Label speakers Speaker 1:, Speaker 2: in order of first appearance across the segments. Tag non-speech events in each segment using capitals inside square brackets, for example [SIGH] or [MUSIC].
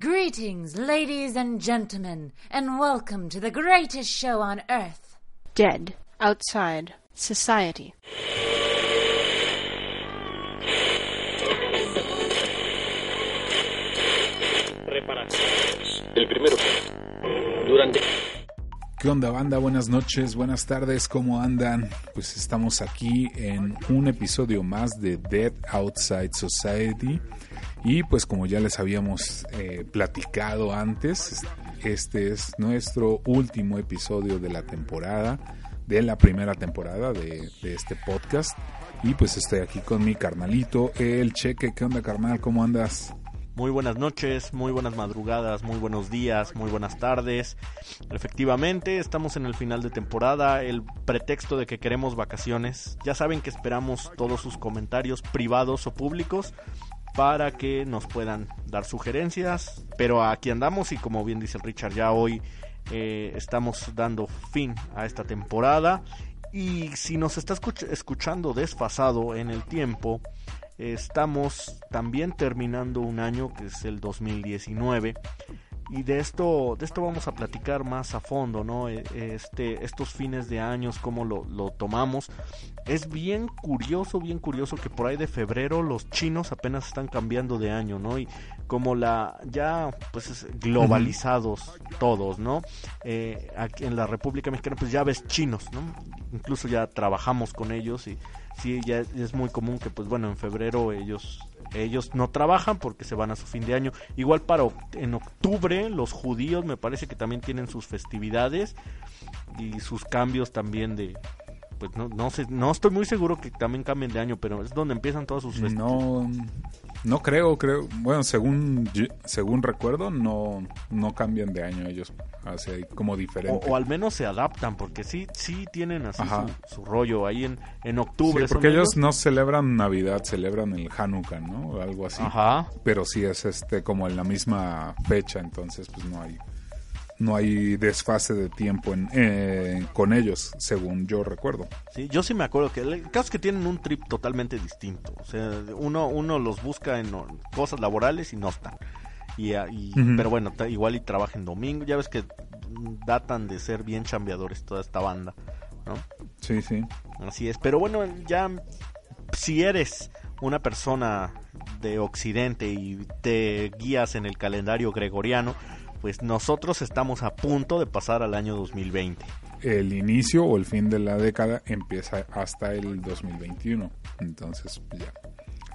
Speaker 1: Greetings, ladies and gentlemen, and welcome to the greatest show on earth.
Speaker 2: Dead outside society.
Speaker 3: Reparaciones. El primero. Durante.
Speaker 4: ¿Qué onda banda? Buenas noches, buenas tardes, ¿cómo andan? Pues estamos aquí en un episodio más de Dead Outside Society y pues como ya les habíamos eh, platicado antes, este es nuestro último episodio de la temporada, de la primera temporada de, de este podcast y pues estoy aquí con mi carnalito, el cheque, ¿qué onda carnal? ¿Cómo andas?
Speaker 5: Muy buenas noches, muy buenas madrugadas, muy buenos días, muy buenas tardes. Efectivamente, estamos en el final de temporada, el pretexto de que queremos vacaciones. Ya saben que esperamos todos sus comentarios privados o públicos para que nos puedan dar sugerencias. Pero aquí andamos y como bien dice Richard, ya hoy eh, estamos dando fin a esta temporada. Y si nos está escuchando desfasado en el tiempo, estamos también terminando un año que es el 2019 y de esto de esto vamos a platicar más a fondo no e, este estos fines de años cómo lo, lo, tomamos. Es bien curioso bien curioso que por ahí de febrero los chinos apenas están cambiando de año no y como la ya pues globalizados todos no eh, aquí en la República Mexicana pues ya ves chinos no incluso ya trabajamos con ellos y sí ya es muy común que pues bueno en febrero ellos ellos no trabajan porque se van a su fin de año. Igual para en octubre los judíos me parece que también tienen sus festividades y sus cambios también de pues no no sé no estoy muy seguro que también cambien de año pero es donde empiezan todas sus festividades
Speaker 4: no no creo, creo, bueno, según según recuerdo, no no cambian de año ellos, así como diferente.
Speaker 5: O, al menos se adaptan, porque sí sí tienen así su, rollo ahí en, en octubre.
Speaker 4: Sí, porque ellos no celebran Navidad, celebran el Hanukkah, ¿no? O algo así.
Speaker 5: Ajá.
Speaker 4: Pero sí es este como en la misma fecha, entonces pues no hay no hay desfase de tiempo en, eh, con ellos, según yo recuerdo.
Speaker 5: Sí, yo sí me acuerdo que el caso es que tienen un trip totalmente distinto. O sea, uno, uno los busca en cosas laborales y no están. Y, ah, Pero bueno, igual y trabajan domingo. Ya ves que datan de ser bien chambeadores toda esta banda. ¿no?
Speaker 4: Sí, sí.
Speaker 5: Así es. Pero bueno, ya si eres una persona de Occidente y te guías en el calendario gregoriano, pues nosotros estamos a punto de pasar al año 2020.
Speaker 4: El inicio o el fin de la década empieza hasta el 2021. Entonces, ya.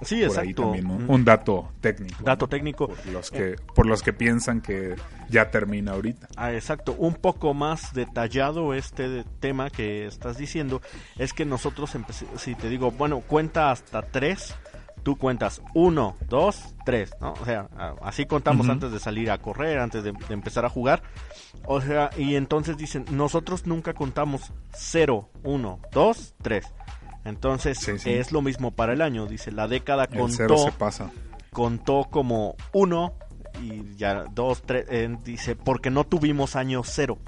Speaker 5: Sí, exacto.
Speaker 4: un, dato técnico.
Speaker 5: Dato técnico.
Speaker 4: Por los, que, por los que piensan que ya termina ahorita.
Speaker 5: Ah, exacto. Un poco más detallado este tema que estás diciendo es que nosotros, si te digo, bueno, cuenta hasta tres tú cuentas uno, dos, tres, ¿no? O sea, así contamos antes de salir a correr, antes de, empezar a jugar. O sea, y entonces dicen, nosotros nunca contamos cero, uno, dos, tres. Entonces es lo mismo para el año, dice, la década contó,
Speaker 4: se pasa.
Speaker 5: contó como uno y ya dos, tres, eh, dice, porque no tuvimos año cero.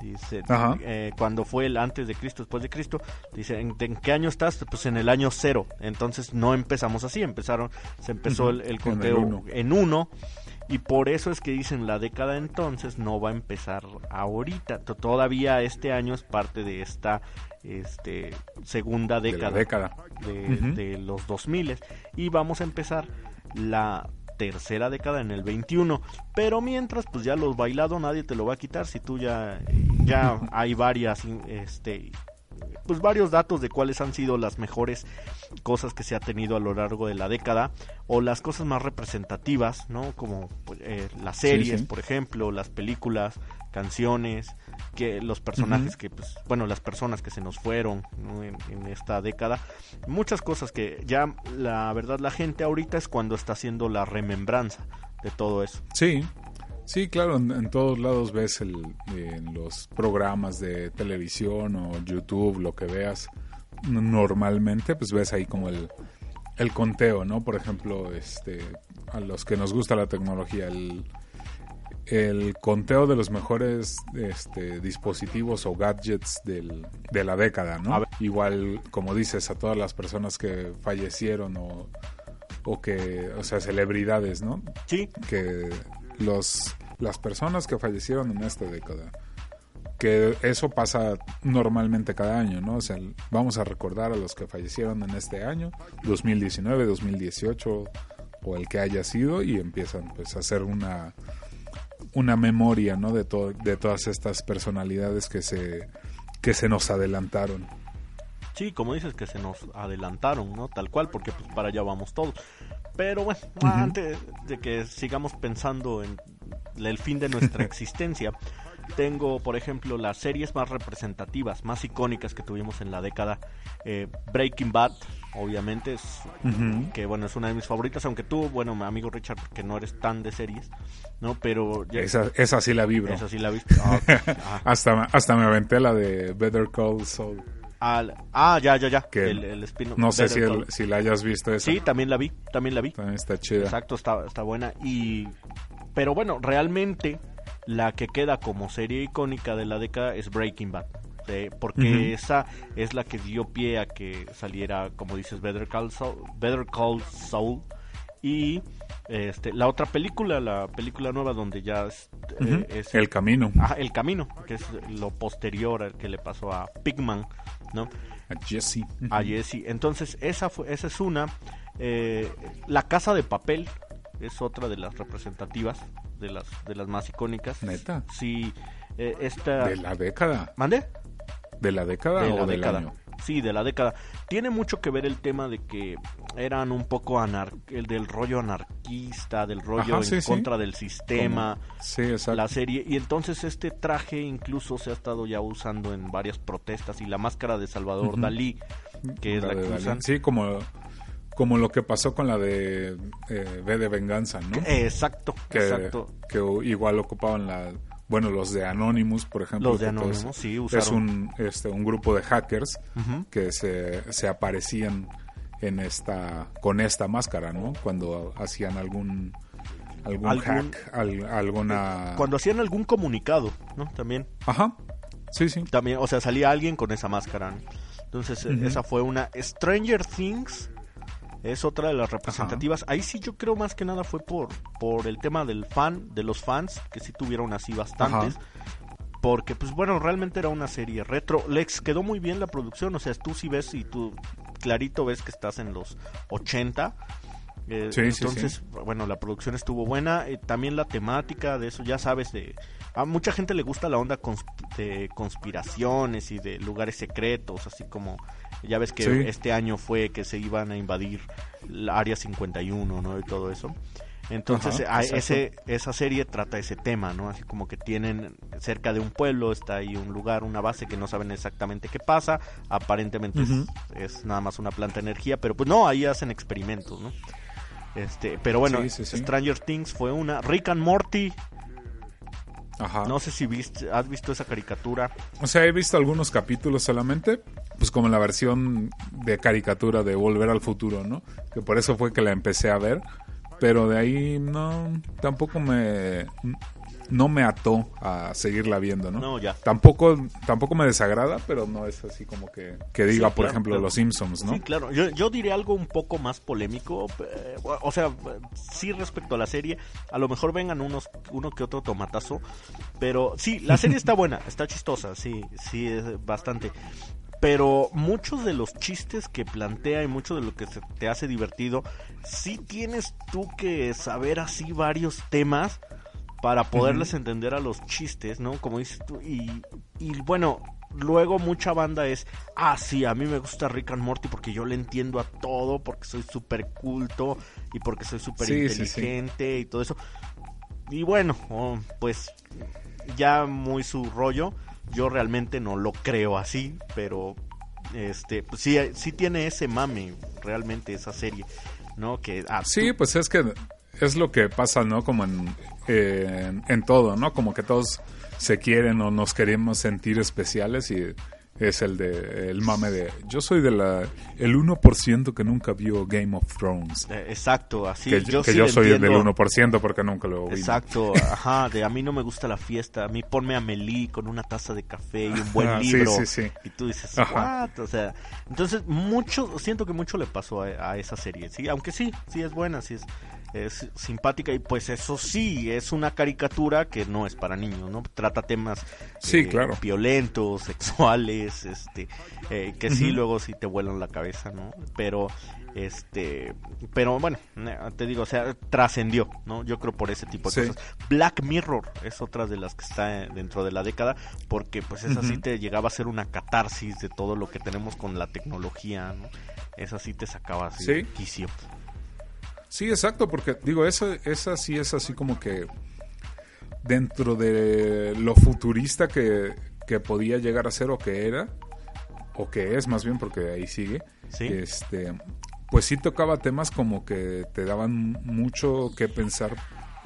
Speaker 5: Dice, eh, cuando fue el antes de Cristo, después de Cristo, dice, ¿en, qué año estás? Pues en el año cero. Entonces no empezamos así, empezaron, se empezó el, conteo en uno. Y por eso es que dicen la década entonces no va a empezar ahorita. Todavía este año es parte de esta este, segunda década,
Speaker 4: de, década.
Speaker 5: de, de los 2000 y vamos a empezar la tercera década en el 21. Pero mientras, pues ya los bailado nadie te lo va a quitar si tú ya, ya [LAUGHS] hay varias, este, pues varios datos de cuáles han sido las mejores cosas que se ha tenido a lo largo de la década o las cosas más representativas, ¿no? Como pues, eh, las series, por ejemplo, las películas, canciones, que los personajes que, pues, bueno, las personas que se nos fueron en, esta década, muchas cosas que ya, la verdad, la gente ahorita es cuando está haciendo la remembranza de todo eso.
Speaker 4: Sí, sí, claro, en, todos lados ves el, en los programas de televisión o YouTube, lo que veas, normalmente, pues ves ahí como el, el conteo, ¿no? Por ejemplo, este, a los que nos gusta la tecnología, el el conteo de los mejores este, dispositivos o gadgets del, de la década, ¿no? Igual, como dices, a todas las personas que fallecieron o, o que, o sea, celebridades, ¿no?
Speaker 5: Sí.
Speaker 4: Que los, las personas que fallecieron en esta década. Que eso pasa normalmente cada año, ¿no? O sea, vamos a recordar a los que fallecieron en este año, 2019, 2018 o el que haya sido y empiezan pues a hacer una una memoria, ¿no? De, to- de todas estas personalidades que se que se nos adelantaron.
Speaker 5: Sí, como dices que se nos adelantaron, ¿no? Tal cual, porque pues para allá vamos todos. Pero bueno, antes de que sigamos pensando en el fin de nuestra [LAUGHS] existencia, tengo, por ejemplo, las series más representativas, más icónicas que tuvimos en la década. Eh, Breaking Bad, obviamente, es,
Speaker 4: Ujú.
Speaker 5: que bueno, es una de mis favoritas, aunque tú, bueno, mi amigo Richard, que no eres tan de series, ¿no? Pero ya-
Speaker 4: Esa, esa sí la vibro.
Speaker 5: esa sí la viste. [LAUGHS] Ah, ok. Ah,
Speaker 4: Hasta, hasta me aventé la de Better Call Saul.
Speaker 5: al- ah, ya, ya, ya.
Speaker 4: Que
Speaker 5: el, el
Speaker 4: No sé si, el- si la hayas visto esa.
Speaker 5: Sí, también la vi, también la vi.
Speaker 4: También está chida.
Speaker 5: Exacto, está, está buena. Y, pero bueno, realmente la que queda como serie icónica de la década es Breaking Bad. Porque esa es la que dio pie a que saliera, como dices, Better Call Saul. Better Call Saul y este, la otra película, la película nueva donde ya es, eh, es-
Speaker 4: El camino.
Speaker 5: El Camino, que es lo posterior al que le pasó a Pigman, ¿no?
Speaker 4: A Jesse.
Speaker 5: a Jesse. Entonces, esa, fue, esa es una. Eh, la Casa de Papel es otra de las representativas, de las, de las más icónicas.
Speaker 4: ¿Neta?
Speaker 5: Sí, eh, esta...
Speaker 4: De la década.
Speaker 5: ¿Mande?
Speaker 4: ¿De la década
Speaker 5: De
Speaker 4: o
Speaker 5: la
Speaker 4: del
Speaker 5: década.
Speaker 4: año?
Speaker 5: Sí, de la década. Tiene mucho que ver el tema de que eran un poco anar el del rollo anarquista, del rollo
Speaker 4: Ajá, sí,
Speaker 5: en
Speaker 4: sí.
Speaker 5: contra del sistema.
Speaker 4: Sí, exacto.
Speaker 5: la serie y entonces este traje incluso se ha estado ya usando en varias protestas y la máscara de Salvador. Dalí que es la, que usan
Speaker 4: Sí, como, como lo que pasó con la de eh, V de Venganza, ¿no?
Speaker 5: exacto
Speaker 4: que,
Speaker 5: exacto
Speaker 4: que igual ocupaban la bueno los de Anonymous por ejemplo
Speaker 5: Los de Anonymous, sí,
Speaker 4: es
Speaker 5: usaron.
Speaker 4: un este un grupo de hackers
Speaker 5: Ujú.
Speaker 4: que se, se aparecían en esta con esta máscara no cuando hacían algún algún,
Speaker 5: Algún-
Speaker 4: hack al- alguna
Speaker 5: cuando hacían algún comunicado no también
Speaker 4: ajá sí sí
Speaker 5: también o sea salía alguien con esa máscara ¿no? entonces eh, esa fue una Stranger Things es otra de las representativas. Ahí sí yo creo más que nada fue por por el tema del fan de los fans que sí tuvieron así bastantes. Porque pues bueno realmente era una serie retro. Les quedó muy bien la producción. O sea tú sí ves y tú clarito ves que estás en los 80 eh,
Speaker 4: Sí, sí,
Speaker 5: entonces bueno la producción estuvo buena. Eh, también la temática de eso ya sabes de a mucha gente le gusta la onda consp- de conspiraciones y de lugares secretos así como ya ves que
Speaker 4: Sí.
Speaker 5: este año fue que se iban a invadir la área 51 no y todo eso entonces
Speaker 4: Ajá,
Speaker 5: ese esa serie trata ese tema, ¿no? Así como que tienen cerca de un pueblo, está ahí un lugar, una base que no saben exactamente qué pasa, aparentemente es- nada más una planta de energía, pero pues no, ahí hacen experimentos, ¿no? Este, pero bueno,
Speaker 4: Sí, sí, sí.
Speaker 5: Stranger Things fue una, Rick and Morty,
Speaker 4: ajá.
Speaker 5: No sé si viste, has visto esa caricatura,
Speaker 4: o sea he visto algunos capítulos solamente pues como la versión de caricatura de Volver al Futuro no que por eso fue que la empecé a ver pero de ahí no tampoco me no me ató a seguirla viendo no,
Speaker 5: No, ya.
Speaker 4: tampoco tampoco me desagrada pero no es así como que que diga
Speaker 5: Sí,
Speaker 4: por
Speaker 5: claro,
Speaker 4: ejemplo
Speaker 5: claro.
Speaker 4: los Simpsons no
Speaker 5: Sí, claro. Yo, yo diré algo un poco más polémico. eh, o sea, sí respecto a la serie. A lo mejor vengan unos uno que otro tomatazo. Pero sí, la serie [LAUGHS] está buena, está chistosa, sí, sí, es bastante. Pero muchos de los chistes que plantea y mucho de lo que se te hace divertido, sí tienes tú que saber así varios temas para poderles entender a los chistes, ¿no? Como dices tú. Y, y bueno, luego mucha banda es, ah, sí, a mí me gusta Rick and Morty porque yo le entiendo a todo, porque soy súper culto y porque soy súper
Speaker 4: Sí, sí, sí.
Speaker 5: inteligente y todo eso. Y bueno, oh, pues ya muy su rollo. Yo realmente no lo creo así, pero este, pues sí, sí tiene ese mame realmente esa serie, ¿no? Que ah,
Speaker 4: Sí,
Speaker 5: tú-
Speaker 4: pues es que es lo que pasa, ¿no? Como en, en, en todo, ¿no? Como que todos se quieren o nos queremos sentir especiales y es el de el mame de yo soy de la el 1% que nunca vio Game of Thrones.
Speaker 5: eh, exacto, así
Speaker 4: que
Speaker 5: yo
Speaker 4: que
Speaker 5: sí
Speaker 4: yo soy el del
Speaker 5: entiendo.
Speaker 4: 1% porque nunca lo vi.
Speaker 5: Exacto, ajá, de a mí no me gusta la fiesta, a mí ponme a Melí con una taza de café y un buen
Speaker 4: Ah, sí,
Speaker 5: libro.
Speaker 4: sí, sí.
Speaker 5: Y tú dices. "What?", O sea, entonces mucho, siento que mucho le pasó a, a esa serie, sí, aunque sí, sí es buena, sí es, es simpática y pues eso sí, es una caricatura que no es para niños, ¿no? Trata temas
Speaker 4: Sí,
Speaker 5: eh,
Speaker 4: claro.
Speaker 5: violentos, [LAUGHS] sexuales, este, eh, que sí luego sí te vuelan la cabeza, ¿no? Pero, este, pero bueno, eh, te digo, o sea, trascendió, ¿no? Yo creo por ese tipo de
Speaker 4: Sí.
Speaker 5: cosas. Black Mirror es otra de las que está dentro de la década, porque pues esa sí
Speaker 4: Ujú.
Speaker 5: te llegaba a ser una catarsis de todo lo que tenemos con la tecnología, ¿no? Esa sí te sacaba así
Speaker 4: Sí.
Speaker 5: quicio.
Speaker 4: Sí, exacto, porque digo, esa, esa sí es así como que dentro de lo futurista que, que podía llegar a ser o que era, o que es más bien porque ahí sigue,
Speaker 5: Sí.
Speaker 4: este, pues sí tocaba temas como que te daban mucho que pensar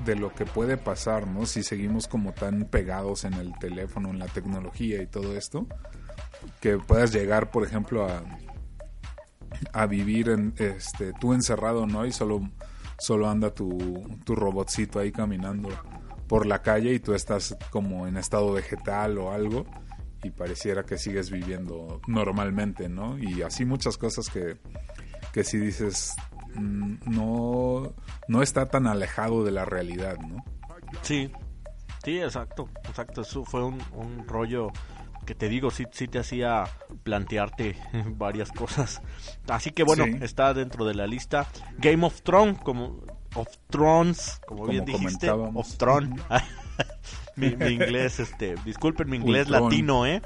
Speaker 4: de lo que puede pasar, ¿no? Si seguimos como tan pegados en el teléfono, en la tecnología y todo esto, que puedas llegar, por ejemplo, a, a vivir en, este, tú encerrado, ¿no? Y solo, solo anda tu, tu robotcito ahí caminando por la calle y tú estás como en estado vegetal o algo y pareciera que sigues viviendo normalmente, ¿no? Y así muchas cosas que, que si dices, mm, no, no está tan alejado de la realidad, ¿no?
Speaker 5: Sí, sí, exacto, exacto. Eso fue un, un rollo que te digo, sí, sí te hacía plantearte [LAUGHS] varias cosas. Así que bueno,
Speaker 4: Sí.
Speaker 5: está dentro de la lista Game of Thrones, como of Thrones, como,
Speaker 4: Como
Speaker 5: bien dijiste, of Thrones. [LAUGHS] mi, mi inglés, este, disculpen mi inglés latino, eh.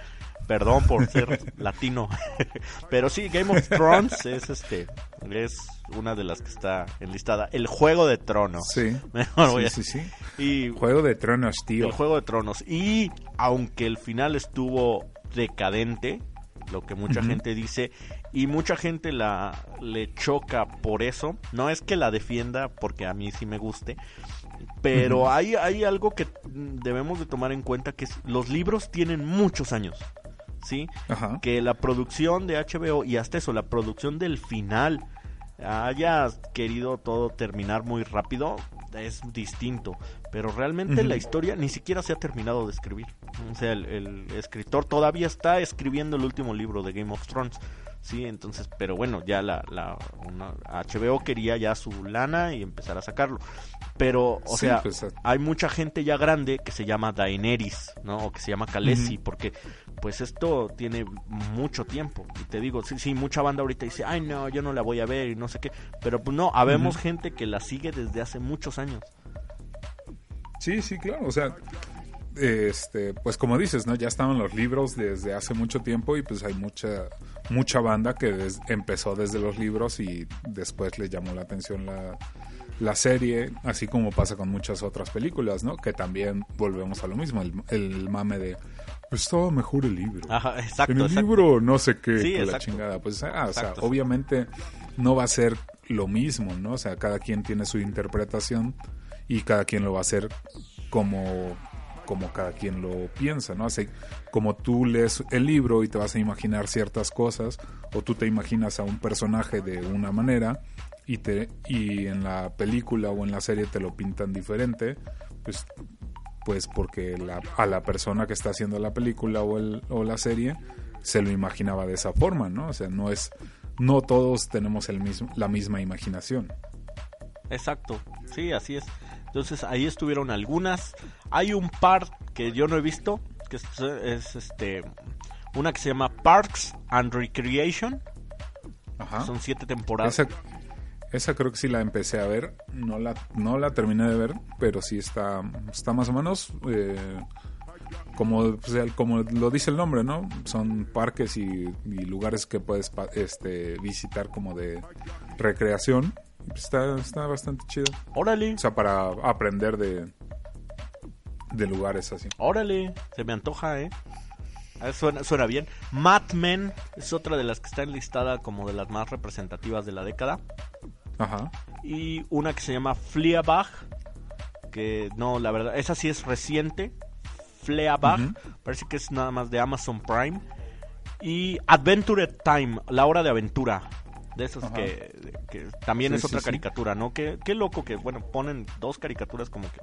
Speaker 5: Perdón por ser latino. [LAUGHS] Pero sí, Game of Thrones es este es una de las que está enlistada. El Juego de Tronos.
Speaker 4: Sí, [LAUGHS]
Speaker 5: Mejor voy
Speaker 4: sí,
Speaker 5: a-
Speaker 4: sí, sí.
Speaker 5: Y
Speaker 4: Juego de Tronos, tío.
Speaker 5: el Juego de Tronos. Y aunque el final estuvo decadente, lo que mucha gente dice, y mucha gente la le choca por eso, no es que la defienda porque a mí sí me guste, pero hay, hay algo que debemos de tomar en cuenta que es, los libros tienen muchos años. ¿Sí?
Speaker 4: Ajá.
Speaker 5: que la producción de HBO y hasta eso, la producción del final haya querido todo terminar muy rápido es distinto, pero realmente la historia ni siquiera se ha terminado de escribir. O sea, el, el escritor todavía está escribiendo el último libro de Game of Thrones. Sí, entonces, pero bueno, ya la, la una- HBO quería ya su lana y empezar a sacarlo. Pero, o
Speaker 4: Sí,
Speaker 5: sea,
Speaker 4: pues, eh.
Speaker 5: hay mucha gente ya grande que se llama Daenerys, ¿no? O que se llama Khaleesi, porque pues esto tiene mucho tiempo. Y te digo, sí, sí, mucha banda ahorita dice, ay no, yo no la voy a ver y no sé qué. Pero pues no, habemos gente que la sigue desde hace muchos años.
Speaker 4: Sí, sí, claro. O sea, este, pues como dices, ¿no? Ya estaban los libros desde hace mucho tiempo y pues hay mucha, mucha banda que des- empezó desde los libros y después le llamó la atención la, la serie, así como pasa con muchas otras películas, ¿no? Que también volvemos a lo mismo, el, el mame de estaba mejor el libro.
Speaker 5: Ajá, exacto,
Speaker 4: en el
Speaker 5: exacto.
Speaker 4: libro no sé qué,
Speaker 5: Sí,
Speaker 4: la chingada. Pues, ah, o sea,
Speaker 5: Exacto.
Speaker 4: obviamente no va a ser lo mismo, ¿no? O sea, cada quien tiene su interpretación y cada quien lo va a hacer como como cada quien lo piensa, ¿no? Así como tú lees el libro y te vas a imaginar ciertas cosas o tú te imaginas a un personaje de una manera y te y en la película o en la serie te lo pintan diferente, pues pues porque la- a la persona que está haciendo la película o, el, o la serie se lo imaginaba de esa forma, ¿no? O sea, no es, no todos tenemos el mismo, la misma imaginación.
Speaker 5: Exacto, sí, así es. Entonces ahí estuvieron algunas. Hay un par que yo no he visto, que es, es, este una que se llama Parks and Recreation.
Speaker 4: Ajá.
Speaker 5: Son siete temporadas.
Speaker 4: Esa, esa creo que sí la empecé a ver, no la, no la terminé de ver, pero sí está, está más o menos eh, como, o sea, como lo dice el nombre, ¿no? Son parques y, y lugares que puedes este, visitar como de recreación. Está, está bastante chido.
Speaker 5: Órale,
Speaker 4: O sea, para aprender de, de lugares así.
Speaker 5: órale, se me antoja, ¿eh? Ah, Suena, suena bien. Mad Men es otra de las que está enlistada como de las más representativas de la década.
Speaker 4: Ajá.
Speaker 5: y una que se llama Fleabag, que no, la verdad, esa sí es reciente. Fleabag,
Speaker 4: Ujú.
Speaker 5: parece que es nada más de Amazon Prime. Y Adventure Time, la hora de aventura. De esas
Speaker 4: Ajá.
Speaker 5: que, que también
Speaker 4: Sí,
Speaker 5: es otra
Speaker 4: sí.
Speaker 5: caricatura, ¿no? Qué, qué loco que, bueno, ponen dos caricaturas como que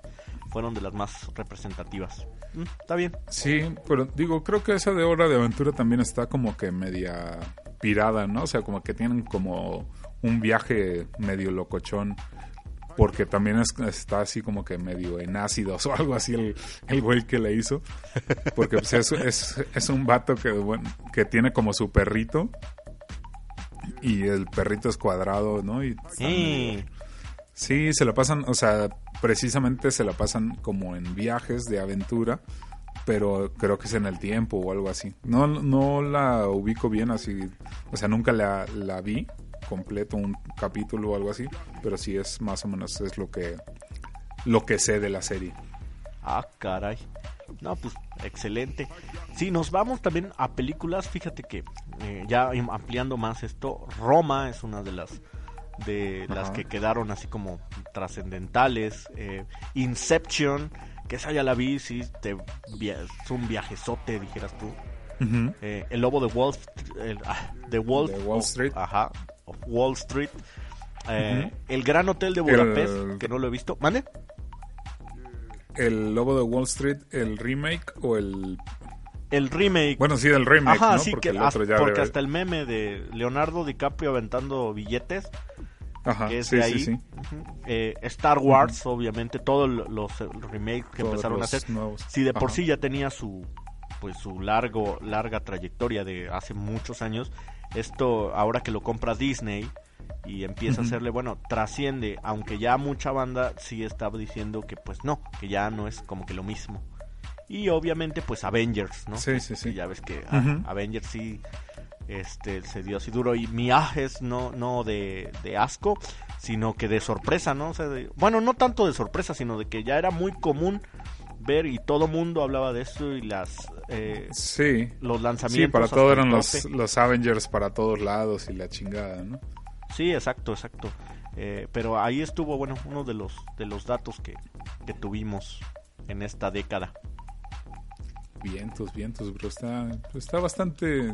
Speaker 5: fueron de las más representativas. Mm, está bien.
Speaker 4: Sí, pero digo, creo que esa de Hora de Aventura también está como que media pirada, ¿no? O sea, como que tienen como un viaje medio locochón. porque también es- está así como que medio en ácidos [LAUGHS] o algo así el, el güey que le hizo. Porque pues, es, es, es un vato que, bueno, que tiene como su perrito y el perrito es cuadrado, ¿no? Y
Speaker 5: Sí.
Speaker 4: Sí, se la pasan, o sea, precisamente se la pasan como en viajes de aventura, pero creo que es en el tiempo o algo así. No, no la ubico bien así, o sea, nunca la, la vi completo un capítulo o algo así, pero sí es más o menos es lo que lo que sé de la serie.
Speaker 5: Ah, caray. No, pues excelente. Si nos vamos también a películas, fíjate que eh, ya am- ampliando más esto, Roma es una de las de las que quedaron así como trascendentales. eh, Inception, que esa ya la vi, sí, te, es un viajezote, dijeras tú. Eh, el lobo de Wall, el- ah,
Speaker 4: De Wall Street.
Speaker 5: ajá, of Wall Street. Eh. El Gran Hotel de
Speaker 4: El-
Speaker 5: Budapest, que no lo he visto. ¿Mande?
Speaker 4: El Lobo de Wall Street, el remake o el
Speaker 5: El remake.
Speaker 4: bueno, sí, el remake,
Speaker 5: Ajá,
Speaker 4: ¿no?
Speaker 5: sí,
Speaker 4: porque
Speaker 5: que
Speaker 4: el otro
Speaker 5: hasta,
Speaker 4: ya
Speaker 5: porque
Speaker 4: debe-
Speaker 5: hasta el meme de Leonardo DiCaprio aventando billetes,
Speaker 4: Ajá,
Speaker 5: que es
Speaker 4: sí,
Speaker 5: de
Speaker 4: sí,
Speaker 5: ahí. Eh, Star Wars, obviamente, todos los remakes que
Speaker 4: Todos
Speaker 5: empezaron a hacer.
Speaker 4: nuevos.
Speaker 5: Si de por sí ya tenía su pues su largo larga trayectoria de hace muchos años, esto ahora que lo compra Disney y empieza a hacerle, bueno, trasciende, aunque ya mucha banda sí estaba diciendo que pues no, que ya no es como que lo mismo. Y obviamente pues Avengers, ¿no?
Speaker 4: Sí, sí, sí.
Speaker 5: ya ves que ah. Avengers sí este se dio así duro y miajes no no de, de asco sino que de sorpresa no O sea, de- bueno no tanto de sorpresa sino de que ya era muy común ver y todo mundo hablaba de eso y las eh,
Speaker 4: Sí.
Speaker 5: los
Speaker 4: Sí,
Speaker 5: lanzamientos
Speaker 4: para
Speaker 5: hasta
Speaker 4: todo eran los, los Avengers para todos lados y la chingada, ¿no?
Speaker 5: Sí exacto exacto Eh, pero ahí estuvo bueno uno de los de los datos que, que tuvimos en esta década
Speaker 4: Vientos, vientos, bro. Está, está bastante.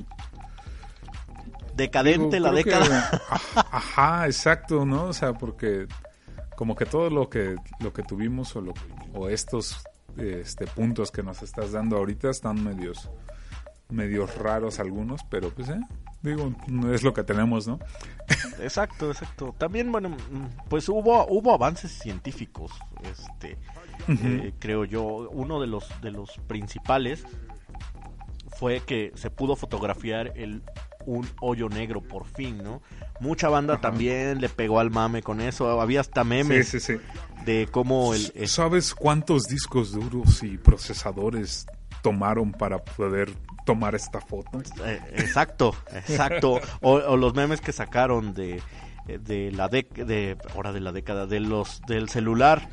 Speaker 5: decadente
Speaker 4: digo,
Speaker 5: la década
Speaker 4: que- ajá, exacto, ¿no? O sea, porque como que todo lo que lo que tuvimos o, lo- o estos este, puntos que nos estás dando ahorita están medios medios raros algunos, pero pues, eh, digo, es lo que tenemos, ¿no?
Speaker 5: Exacto, exacto. También, bueno, pues hubo hubo avances científicos, este, eh, creo yo. Uno de los de los principales fue que se pudo fotografiar el un hoyo negro por fin, ¿no? Mucha banda
Speaker 4: Ajá.
Speaker 5: también le pegó al mame con eso. Había hasta
Speaker 4: Sí,
Speaker 5: memes
Speaker 4: sí, sí.
Speaker 5: de cómo el, el-
Speaker 4: ¿Sabes cuántos discos duros y procesadores tomaron para poder tomar esta foto?
Speaker 5: Eh, exacto, exacto. O, o los memes que sacaron de, de la dec de ahora de la década de los del celular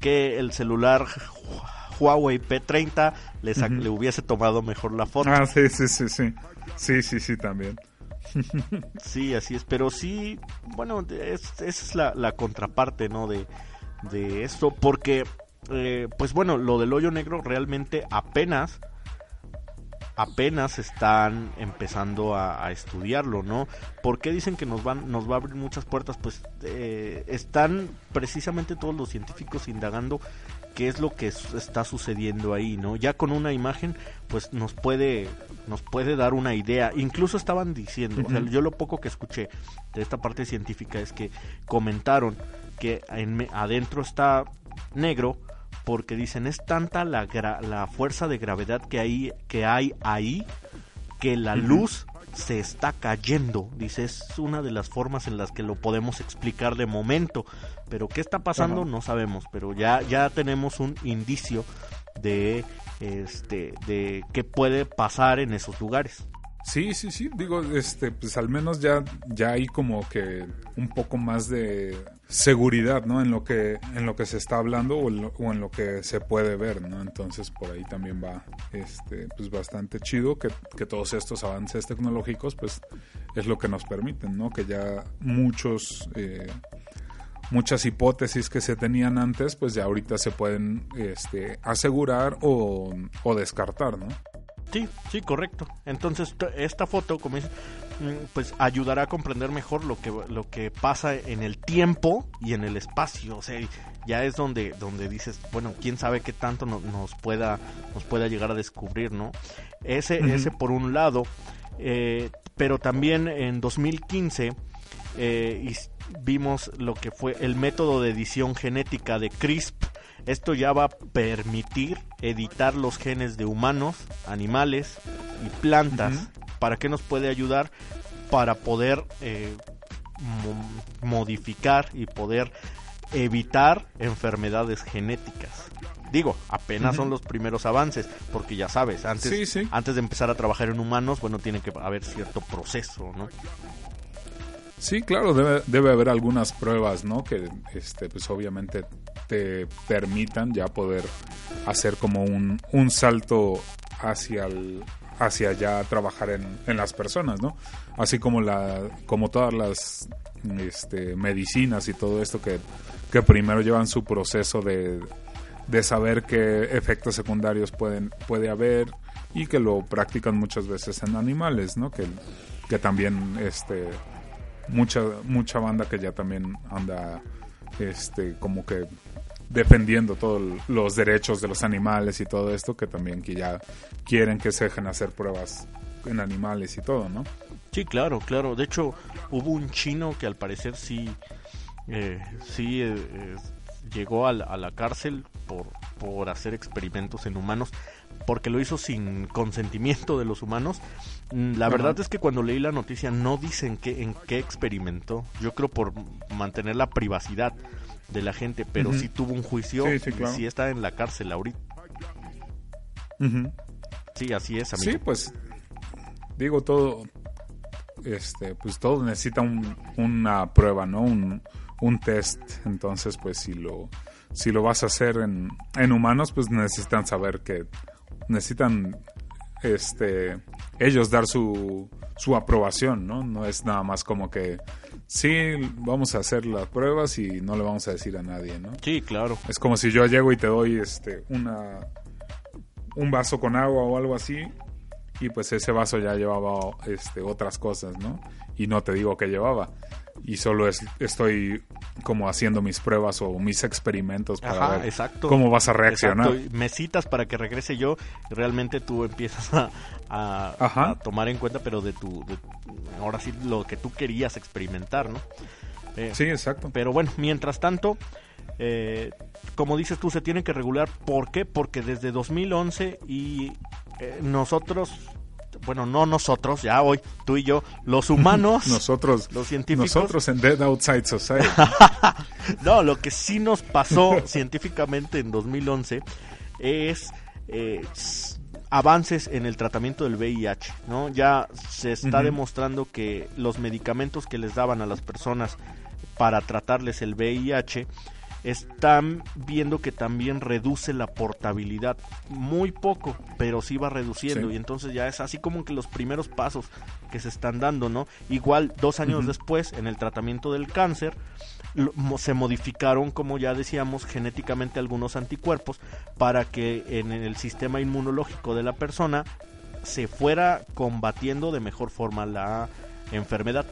Speaker 5: que el celular Huawei P30 le,
Speaker 4: Ujú.
Speaker 5: le hubiese tomado mejor la foto.
Speaker 4: Ah, sí, sí, sí, sí. Sí, sí, sí, también. [LAUGHS]
Speaker 5: Sí, así es. Pero sí, bueno, es- esa es la, la contraparte, ¿no? De, de esto, porque, eh, pues bueno, lo del hoyo negro realmente apenas, apenas están empezando a, a estudiarlo, ¿no? ¿Por qué dicen que nos van, nos va a abrir muchas puertas? Pues eh, están precisamente todos los científicos indagando qué es lo que está sucediendo ahí, ¿no? Ya con una imagen, pues nos puede, nos puede dar una idea. Incluso estaban diciendo, o sea, yo lo poco que escuché de esta parte científica es que comentaron que en adentro está negro porque dicen es tanta la, gra- la fuerza de gravedad que hay que hay ahí que la luz se está cayendo. Dice, es una de las formas en las que lo podemos explicar de momento. Pero qué está pasando no sabemos, pero ya ya tenemos un indicio de este de qué puede pasar en esos lugares.
Speaker 4: Sí, sí, sí. Digo, este, pues al menos ya, ya hay como que un poco más de seguridad, ¿no? En lo que, en lo que se está hablando o en lo, o en lo que se puede ver, ¿no? Entonces por ahí también va, este, pues bastante chido que, que todos estos avances tecnológicos, pues es lo que nos permiten, ¿no? Que ya muchos, eh, muchas hipótesis que se tenían antes, pues ya ahorita se pueden, este, asegurar o, o descartar, ¿no?
Speaker 5: Sí, sí, correcto. Entonces, esta foto, como dice, mm, pues ayudará a comprender mejor lo que lo que pasa en el tiempo y en el espacio. O sea, ya es donde donde dices, bueno, quién sabe qué tanto no- nos pueda nos pueda llegar a descubrir, ¿no? Ese ese por un lado, eh, pero también en 2015 eh, vimos lo que fue el método de edición genética de CRISP. Esto ya va a permitir editar los genes de humanos, animales y plantas. ¿Para qué nos puede ayudar? Para poder eh, mo- modificar y poder evitar enfermedades genéticas. Digo, apenas son los primeros avances, porque ya sabes, antes,
Speaker 4: Sí, sí.
Speaker 5: antes de empezar a trabajar en humanos, bueno, tiene que haber cierto proceso, ¿no?
Speaker 4: Sí, claro, debe, debe haber algunas pruebas, ¿no? Que, este, pues obviamente te permitan ya poder hacer como un, un salto hacia el, hacia ya trabajar en, en las personas, ¿no? Así como la, como todas las, este, medicinas y todo esto que, que primero llevan su proceso de, de saber qué efectos secundarios pueden, puede haber y que lo practican muchas veces en animales, ¿no? Que, que también, este, mucha mucha banda que ya también anda este como que defendiendo todos los derechos de los animales y todo esto que también que ya quieren que se dejen hacer pruebas en animales y todo, ¿no?
Speaker 5: Sí, claro, claro. De hecho, hubo un chino que al parecer sí, eh, sí eh, eh, llegó a la, a la cárcel por, por hacer experimentos en humanos, porque lo hizo sin consentimiento de los humanos. Mm, La
Speaker 4: Ajá.
Speaker 5: verdad es que cuando leí la noticia no dicen qué, en qué experimentó. Yo creo por mantener la privacidad de la gente, pero
Speaker 4: Ujú.
Speaker 5: sí tuvo un juicio
Speaker 4: Sí, sí,
Speaker 5: y sí está en la cárcel ahorita. Sí, así es, amigo.
Speaker 4: Sí, pues digo todo este pues todo necesita un- una prueba, ¿no? Un, un test. Entonces, pues si lo si lo vas a hacer en, en humanos, pues necesitan saber que necesitan este ellos dar su su aprobación, ¿no? No es nada más como que sí, vamos a hacer las pruebas y no le vamos a decir a nadie, ¿no?
Speaker 5: Sí, claro.
Speaker 4: Es como si yo llego y te doy este una un vaso con agua o algo así y pues ese vaso ya llevaba este otras cosas, ¿no? Y no te digo que llevaba y solo es, estoy como haciendo mis pruebas o mis experimentos para
Speaker 5: Ajá,
Speaker 4: ver
Speaker 5: exacto.
Speaker 4: cómo vas a reaccionar.
Speaker 5: Exacto, Me citas para que regrese yo. Realmente tú empiezas a, a-
Speaker 4: Ajá.
Speaker 5: a tomar en cuenta, pero de tu, de- ahora sí, lo que tú querías experimentar, ¿no? Eh,
Speaker 4: Sí, exacto.
Speaker 5: Pero bueno, mientras tanto, eh, como dices tú, se tiene que regular. ¿Por qué? Porque desde 2011 y eh, nosotros, bueno, no nosotros, ya hoy, tú y yo, los humanos, [LAUGHS]
Speaker 4: Nosotros
Speaker 5: los científicos,
Speaker 4: nosotros en Dead Outside Society. [LAUGHS]
Speaker 5: no, lo que sí nos pasó [LAUGHS] científicamente en 2011 es eh, avances en el tratamiento del VIH, ¿no? Ya se está demostrando que los medicamentos que les daban a las personas para tratarles el VIH están viendo que también reduce la portabilidad muy poco, pero sí va reduciendo
Speaker 4: Sí.
Speaker 5: y entonces ya es así como que los primeros pasos que se están dando, ¿no? Igual dos años después en el tratamiento del cáncer se modificaron, como ya decíamos, genéticamente algunos anticuerpos para que en el sistema inmunológico de la persona se fuera combatiendo de mejor forma la enfermedad.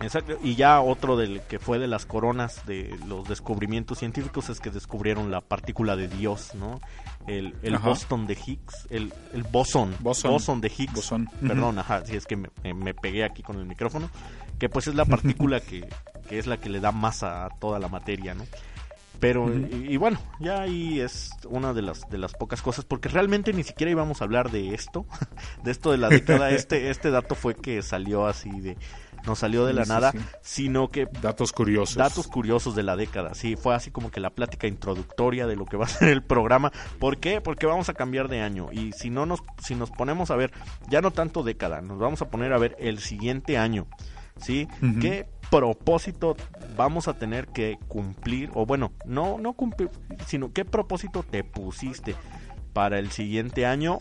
Speaker 5: Exacto. Y ya otro del que fue de las coronas de los descubrimientos científicos es que descubrieron la partícula de Dios, ¿no? El, el boston de Higgs, el, el bosón,
Speaker 4: Bosón.
Speaker 5: de Higgs.
Speaker 4: Bosón.
Speaker 5: Perdón, ajá, si es que me, pegué aquí con el micrófono, que pues es la partícula [LAUGHS] que, que es la que le da masa a toda la materia, ¿no? Pero, y, y bueno, ya ahí es una de las, de las pocas cosas, porque realmente ni siquiera íbamos a hablar de esto, [LAUGHS] de esto de la década. [LAUGHS] Este, este dato fue que salió así de, nos salió de la
Speaker 4: sí,
Speaker 5: nada,
Speaker 4: sí.
Speaker 5: sino que
Speaker 4: Datos curiosos.
Speaker 5: datos curiosos de la década. Sí, fue así como que la plática introductoria de lo que va a ser el programa. ¿Por qué? Porque vamos a cambiar de año. Y si no nos, si nos ponemos a ver, ya no tanto década, nos vamos a poner a ver el siguiente año. ¿Sí? ¿Qué propósito vamos a tener que cumplir? O bueno, no, no cumplir, sino qué propósito te pusiste para el siguiente año.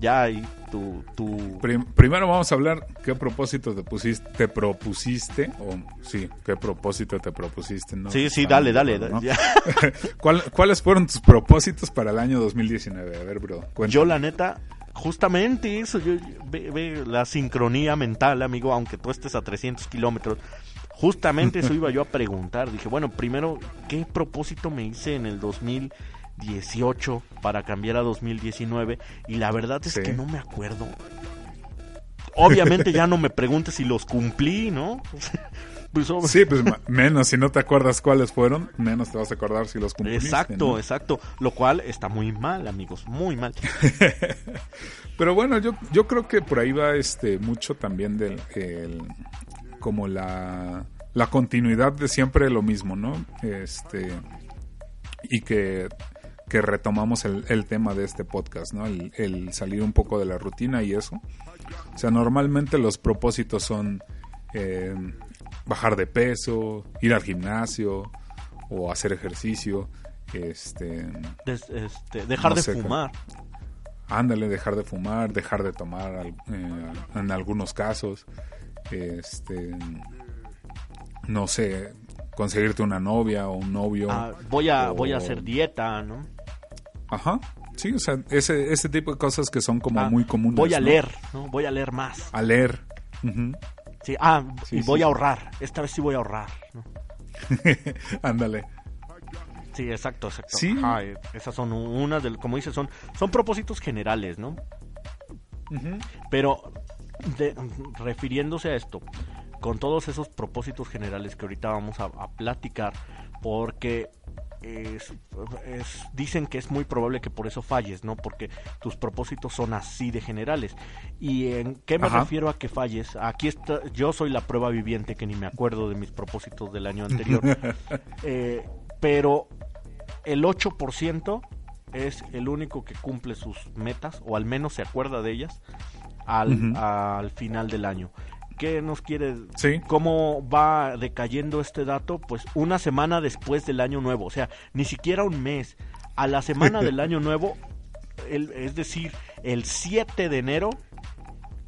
Speaker 5: Ya ahí tu, tu,
Speaker 4: Prim- primero vamos a hablar qué propósito te pusiste, te propusiste, o sí, qué propósito te propusiste, ¿no?
Speaker 5: Sí, sí, dale, dale. [LAUGHS]
Speaker 4: ¿Cuál- ¿Cuáles fueron tus propósitos para el año 2019? A ver, bro. cuéntame.
Speaker 5: Yo la neta, justamente eso, yo, ve, ve la sincronía mental, amigo, aunque tú estés a 300 kilómetros, justamente eso iba yo a preguntar. Dije, bueno, primero, ¿qué propósito me hice en el 2018 para cambiar a 2019? Y la verdad es
Speaker 4: Sí.
Speaker 5: que no me acuerdo. Obviamente ya no me preguntes si los cumplí, ¿no? [LAUGHS] Pues, oh,
Speaker 4: Sí, pues menos si no te acuerdas cuáles fueron, menos te vas a acordar si los cumpliste.
Speaker 5: exacto,
Speaker 4: ¿no?
Speaker 5: exacto. Lo cual está muy mal, amigos, muy mal. [LAUGHS]
Speaker 4: Pero bueno, yo, yo creo que por ahí va este mucho también del el- como la, la continuidad de siempre lo mismo, ¿no? Este y que, que retomamos el, el tema de este podcast, ¿no? El, el salir un poco de la rutina y eso. O sea, normalmente los propósitos son eh, bajar de peso, ir al gimnasio o hacer ejercicio, este,
Speaker 5: Des- este, dejar
Speaker 4: No
Speaker 5: de
Speaker 4: sé,
Speaker 5: fumar.
Speaker 4: ándale, dejar de fumar, dejar de tomar al- eh, en algunos casos, este, no sé, conseguirte una novia o un novio.
Speaker 5: Ah, voy a
Speaker 4: o-
Speaker 5: voy a hacer dieta, ¿no?
Speaker 4: Ajá, sí, o sea, ese, ese tipo de cosas que son como
Speaker 5: Ah,
Speaker 4: muy comunes.
Speaker 5: Voy a
Speaker 4: ¿no?
Speaker 5: leer, ¿no? Voy a leer más.
Speaker 4: A leer.
Speaker 5: Sí, ah,
Speaker 4: Sí,
Speaker 5: y voy
Speaker 4: sí.
Speaker 5: a ahorrar. Esta vez sí voy a ahorrar, ¿no? [LAUGHS]
Speaker 4: Ándale.
Speaker 5: Sí, exacto, exacto.
Speaker 4: Sí.
Speaker 5: Ajá, eh, esas son unas del, como dices, son, son propósitos generales, ¿no? Pero de- refiriéndose a esto, con todos esos propósitos generales que ahorita vamos a, a platicar, porque es- es- dicen que es muy probable que por eso falles, ¿no? Porque tus propósitos son así de generales. ¿Y en qué me
Speaker 4: Ajá.
Speaker 5: refiero a que falles? Aquí está, yo soy la prueba viviente que ni me acuerdo de mis propósitos del año anterior. [LAUGHS] Eh, pero el 8% es el único que cumple sus metas, o al menos se acuerda de ellas, al final del año. ¿Qué nos quiere?
Speaker 4: Sí.
Speaker 5: ¿Cómo va decayendo este dato? Pues una semana después del año nuevo, o sea, ni siquiera un mes. A la semana del [LAUGHS] año nuevo, el- es decir, el 7 de enero,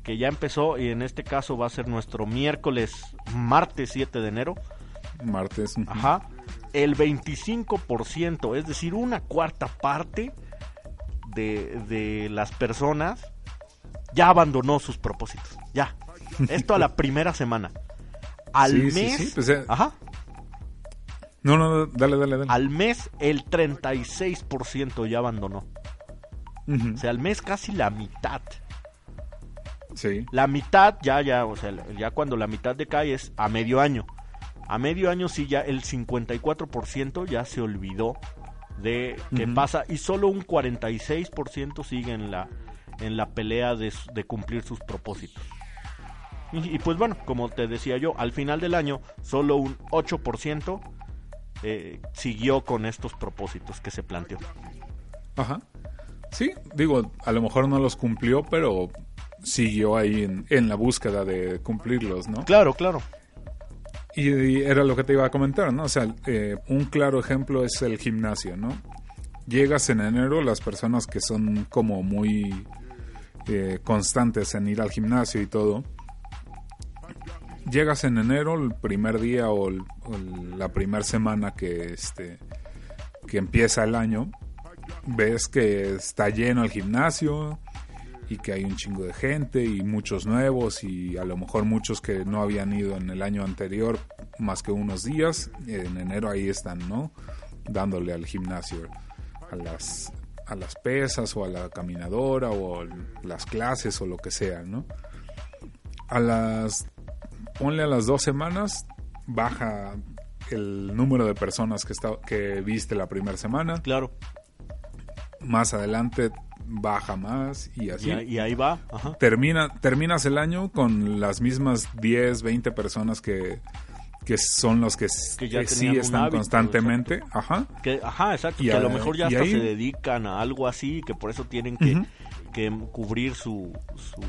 Speaker 5: que ya empezó, y en este caso va a ser nuestro miércoles, martes 7 de enero,
Speaker 4: Martes.
Speaker 5: Ajá. El 25%, es decir, una cuarta parte de, de las personas ya abandonó sus propósitos. Ya. [LAUGHS] Esto a la primera semana. Al
Speaker 4: Sí, sí,
Speaker 5: mes.
Speaker 4: sí, pues, eh.
Speaker 5: Ajá.
Speaker 4: No, no, dale, dale, dale.
Speaker 5: Al mes el 36% ya abandonó. O sea, al mes casi la mitad.
Speaker 4: Sí.
Speaker 5: La mitad, ya, ya, o sea, ya cuando la mitad decae es a medio año. A medio año sí ya el 54% ya se olvidó de qué pasa y solo un 46% sigue en la, en la pelea de cumplir sus propósitos. Y, y pues bueno, como te decía yo, al final del año solo un 8% eh, siguió con estos propósitos que se planteó.
Speaker 4: Ajá. Sí, digo, a lo mejor no los cumplió, pero siguió ahí en, en la búsqueda de cumplirlos, ¿no?
Speaker 5: Claro, claro.
Speaker 4: Y, y era lo que te iba a comentar, ¿no? O sea, eh, un claro ejemplo es el gimnasio, ¿no? Llegas en enero, las personas que son como muy eh, constantes en ir al gimnasio y todo, llegas en enero, el primer día o, la primera semana que, este, que empieza el año, ves que está lleno el gimnasio y que hay un chingo de gente y muchos nuevos y a lo mejor muchos que no habían ido en el año anterior más que unos días, en enero ahí están, ¿no? Dándole al gimnasio, a las, a las pesas o a la caminadora o las clases o lo que sea, ¿no? A las, ponle a las dos semanas, baja el número de personas que, está, que viste la primera semana,
Speaker 5: Claro.
Speaker 4: más adelante baja más y así.
Speaker 5: Y, ahí- y ahí va. Ajá.
Speaker 4: Termina, terminas el año con las mismas 10, 20 personas que, que son los que,
Speaker 5: Que ya
Speaker 4: que sí están
Speaker 5: hábito,
Speaker 4: constantemente. Ajá.
Speaker 5: Que, ajá, exacto.
Speaker 4: Y
Speaker 5: que a, lo mejor ya hasta
Speaker 4: ahí-
Speaker 5: se dedican a algo así, que por eso tienen que, que cubrir su, su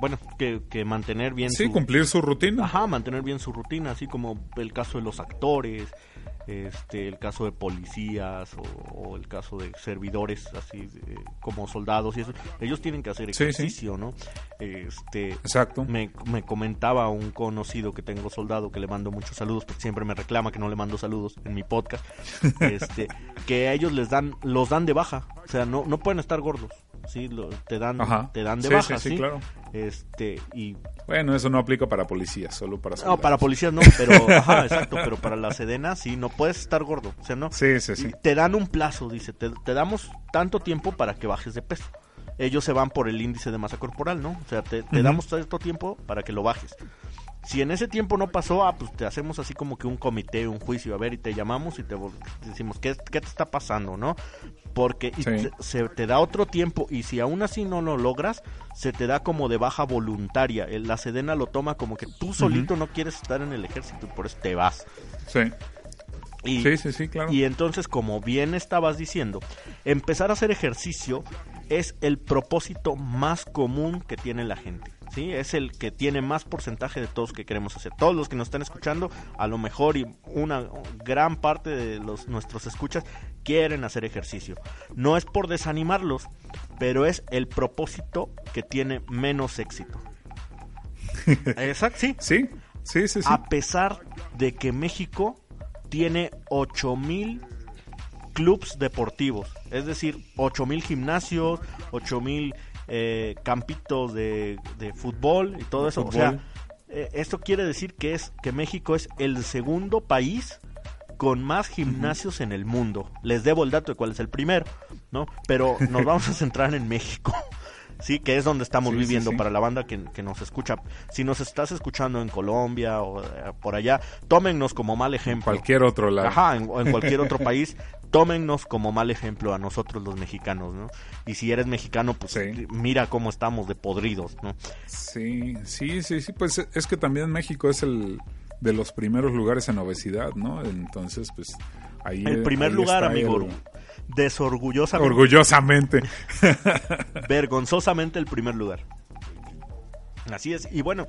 Speaker 5: bueno, que, que mantener bien
Speaker 4: Sí,
Speaker 5: su,
Speaker 4: cumplir su rutina.
Speaker 5: ajá, mantener bien su rutina, así como el caso de los actores, este, el caso de policías o, o el caso de servidores, así eh, como soldados y eso. Ellos tienen que hacer
Speaker 4: Sí, sí.
Speaker 5: ejercicio, ¿no? Este,
Speaker 4: Exacto.
Speaker 5: me, me comentaba un conocido que tengo soldado que le mando muchos saludos porque siempre me reclama que no le mando saludos en mi podcast [LAUGHS] este que a ellos les dan los dan de baja o sea no no pueden estar gordos sí lo- te dan
Speaker 4: Ajá.
Speaker 5: te dan de
Speaker 4: Sí,
Speaker 5: baja
Speaker 4: sí, claro.
Speaker 5: este y
Speaker 4: Bueno, eso no aplica para policías, solo para
Speaker 5: no
Speaker 4: soldados.
Speaker 5: para policías no pero [LAUGHS] ajá exacto pero para la sedena sí no puedes estar gordo o sea no
Speaker 4: Sí, sí, sí.
Speaker 5: te dan un plazo, dice, te, te damos tanto tiempo para que bajes de peso. Ellos se van por el índice de masa corporal, ¿no? O sea, te, te
Speaker 4: Ujú.
Speaker 5: damos tanto tiempo para que lo bajes. Si en ese tiempo no pasó, ah, pues te hacemos así como que un comité, un juicio, a ver, y te llamamos y te decimos, ¿qué, qué te está pasando, no? Porque y
Speaker 4: Sí.
Speaker 5: te- se te da otro tiempo y si aún así no lo logras, se te da como de baja voluntaria. La Sedena lo toma como que tú solito no quieres estar en el ejército y por eso te vas.
Speaker 4: Sí,
Speaker 5: Y,
Speaker 4: sí, sí, sí, claro.
Speaker 5: y entonces, como bien estabas diciendo, empezar a hacer ejercicio es el propósito más común que tiene la gente. ¿sí? Es el que tiene más porcentaje de todos que queremos hacer. Todos los que nos están escuchando, a lo mejor y una gran parte de los, nuestros escuchas quieren hacer ejercicio. No es por desanimarlos, pero es el propósito que tiene menos éxito. [LAUGHS] Exacto, sí.
Speaker 4: Sí, sí, sí, sí.
Speaker 5: A pesar de que México tiene 8000 clubs deportivos, es decir, 8000 gimnasios, 8000 eh, campitos de, de fútbol y todo eso. O sea, eh, esto quiere decir que es que México es el segundo país con más gimnasios en el mundo. Les debo el dato de cuál es el primero, ¿no? Pero nos vamos a centrar en México. Sí, que es donde estamos
Speaker 4: Sí,
Speaker 5: viviendo
Speaker 4: sí.
Speaker 5: para la banda que, que nos escucha. Si nos estás escuchando en Colombia o eh, por allá, tómennos como mal ejemplo.
Speaker 4: Cualquier otro lado.
Speaker 5: Ajá, en, cualquier otro [LAUGHS] país, tómennos como mal ejemplo a nosotros los mexicanos, ¿no? Y si eres mexicano, pues mira cómo estamos de podridos, ¿no?
Speaker 4: Sí, sí, sí, sí, pues es que también México es el de los primeros lugares en obesidad, ¿no? Entonces, pues ahí
Speaker 5: El primer
Speaker 4: ahí
Speaker 5: lugar, amigo.
Speaker 4: el-
Speaker 5: Desorgullosamente,
Speaker 4: orgullosamente. [LAUGHS]
Speaker 5: vergonzosamente el primer lugar. Así es. Y bueno,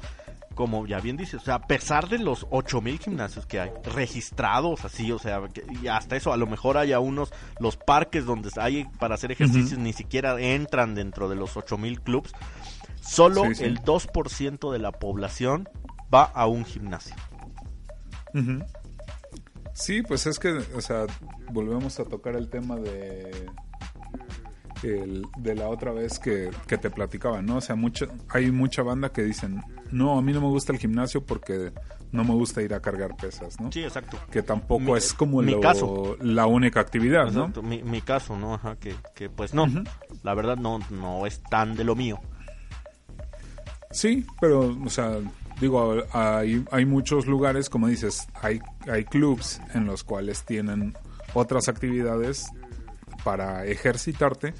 Speaker 5: como ya bien dices, o sea, a pesar de los 8000 gimnasios que hay registrados así, o sea, que- y hasta eso a lo mejor haya unos los parques donde hay para hacer ejercicios ni siquiera entran dentro de los 8000 clubs. Solo
Speaker 4: Sí, sí.
Speaker 5: el 2% de la población va a un gimnasio.
Speaker 4: Sí, pues es que, o sea, volvemos a tocar el tema de el- de la otra vez que, que te platicaba, ¿no? O sea, mucha, hay mucha banda que dicen, no, a mí no me gusta el gimnasio porque no me gusta ir a cargar pesas, ¿no?
Speaker 5: Sí, exacto.
Speaker 4: Que tampoco
Speaker 5: Mi-
Speaker 4: es como
Speaker 5: mi
Speaker 4: lo-
Speaker 5: caso.
Speaker 4: la única actividad, ¿no?
Speaker 5: Mi, mi caso, ¿no? Ajá, que, que pues no, la verdad no, no es tan de lo mío.
Speaker 4: Sí, pero, o sea, digo, hay, hay muchos lugares, como dices, hay, hay clubs en los cuales tienen otras actividades para ejercitarte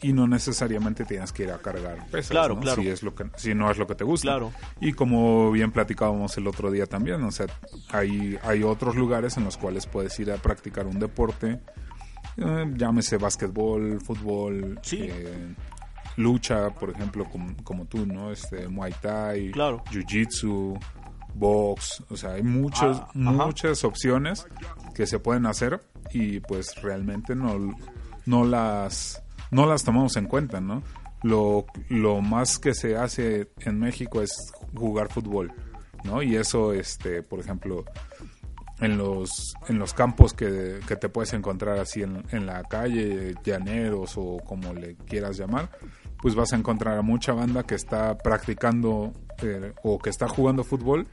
Speaker 4: y no necesariamente tienes que ir a cargar pesas,
Speaker 5: Claro,
Speaker 4: ¿no?
Speaker 5: claro.
Speaker 4: Si, es lo que, si no es lo que te gusta.
Speaker 5: Claro.
Speaker 4: Y como bien platicábamos el otro día también, o sea, hay, hay otros lugares en los cuales puedes ir a practicar un deporte, eh, llámese básquetbol, fútbol,
Speaker 5: Sí.
Speaker 4: eh, lucha, por ejemplo, como, como tú, ¿no? Este, Muay Thai,
Speaker 5: Claro.
Speaker 4: Jiu-Jitsu, box, o sea, hay muchos,
Speaker 5: Ah,
Speaker 4: muchas opciones que se pueden hacer y pues realmente no, no las no las tomamos en cuenta, ¿no? Lo, lo más que se hace en México es jugar fútbol, ¿no? Y eso, este, por ejemplo, en los, en los campos que, que te puedes encontrar así en, en la calle, llaneros o como le quieras llamar, pues vas a encontrar a mucha banda que está practicando eh, o que está jugando fútbol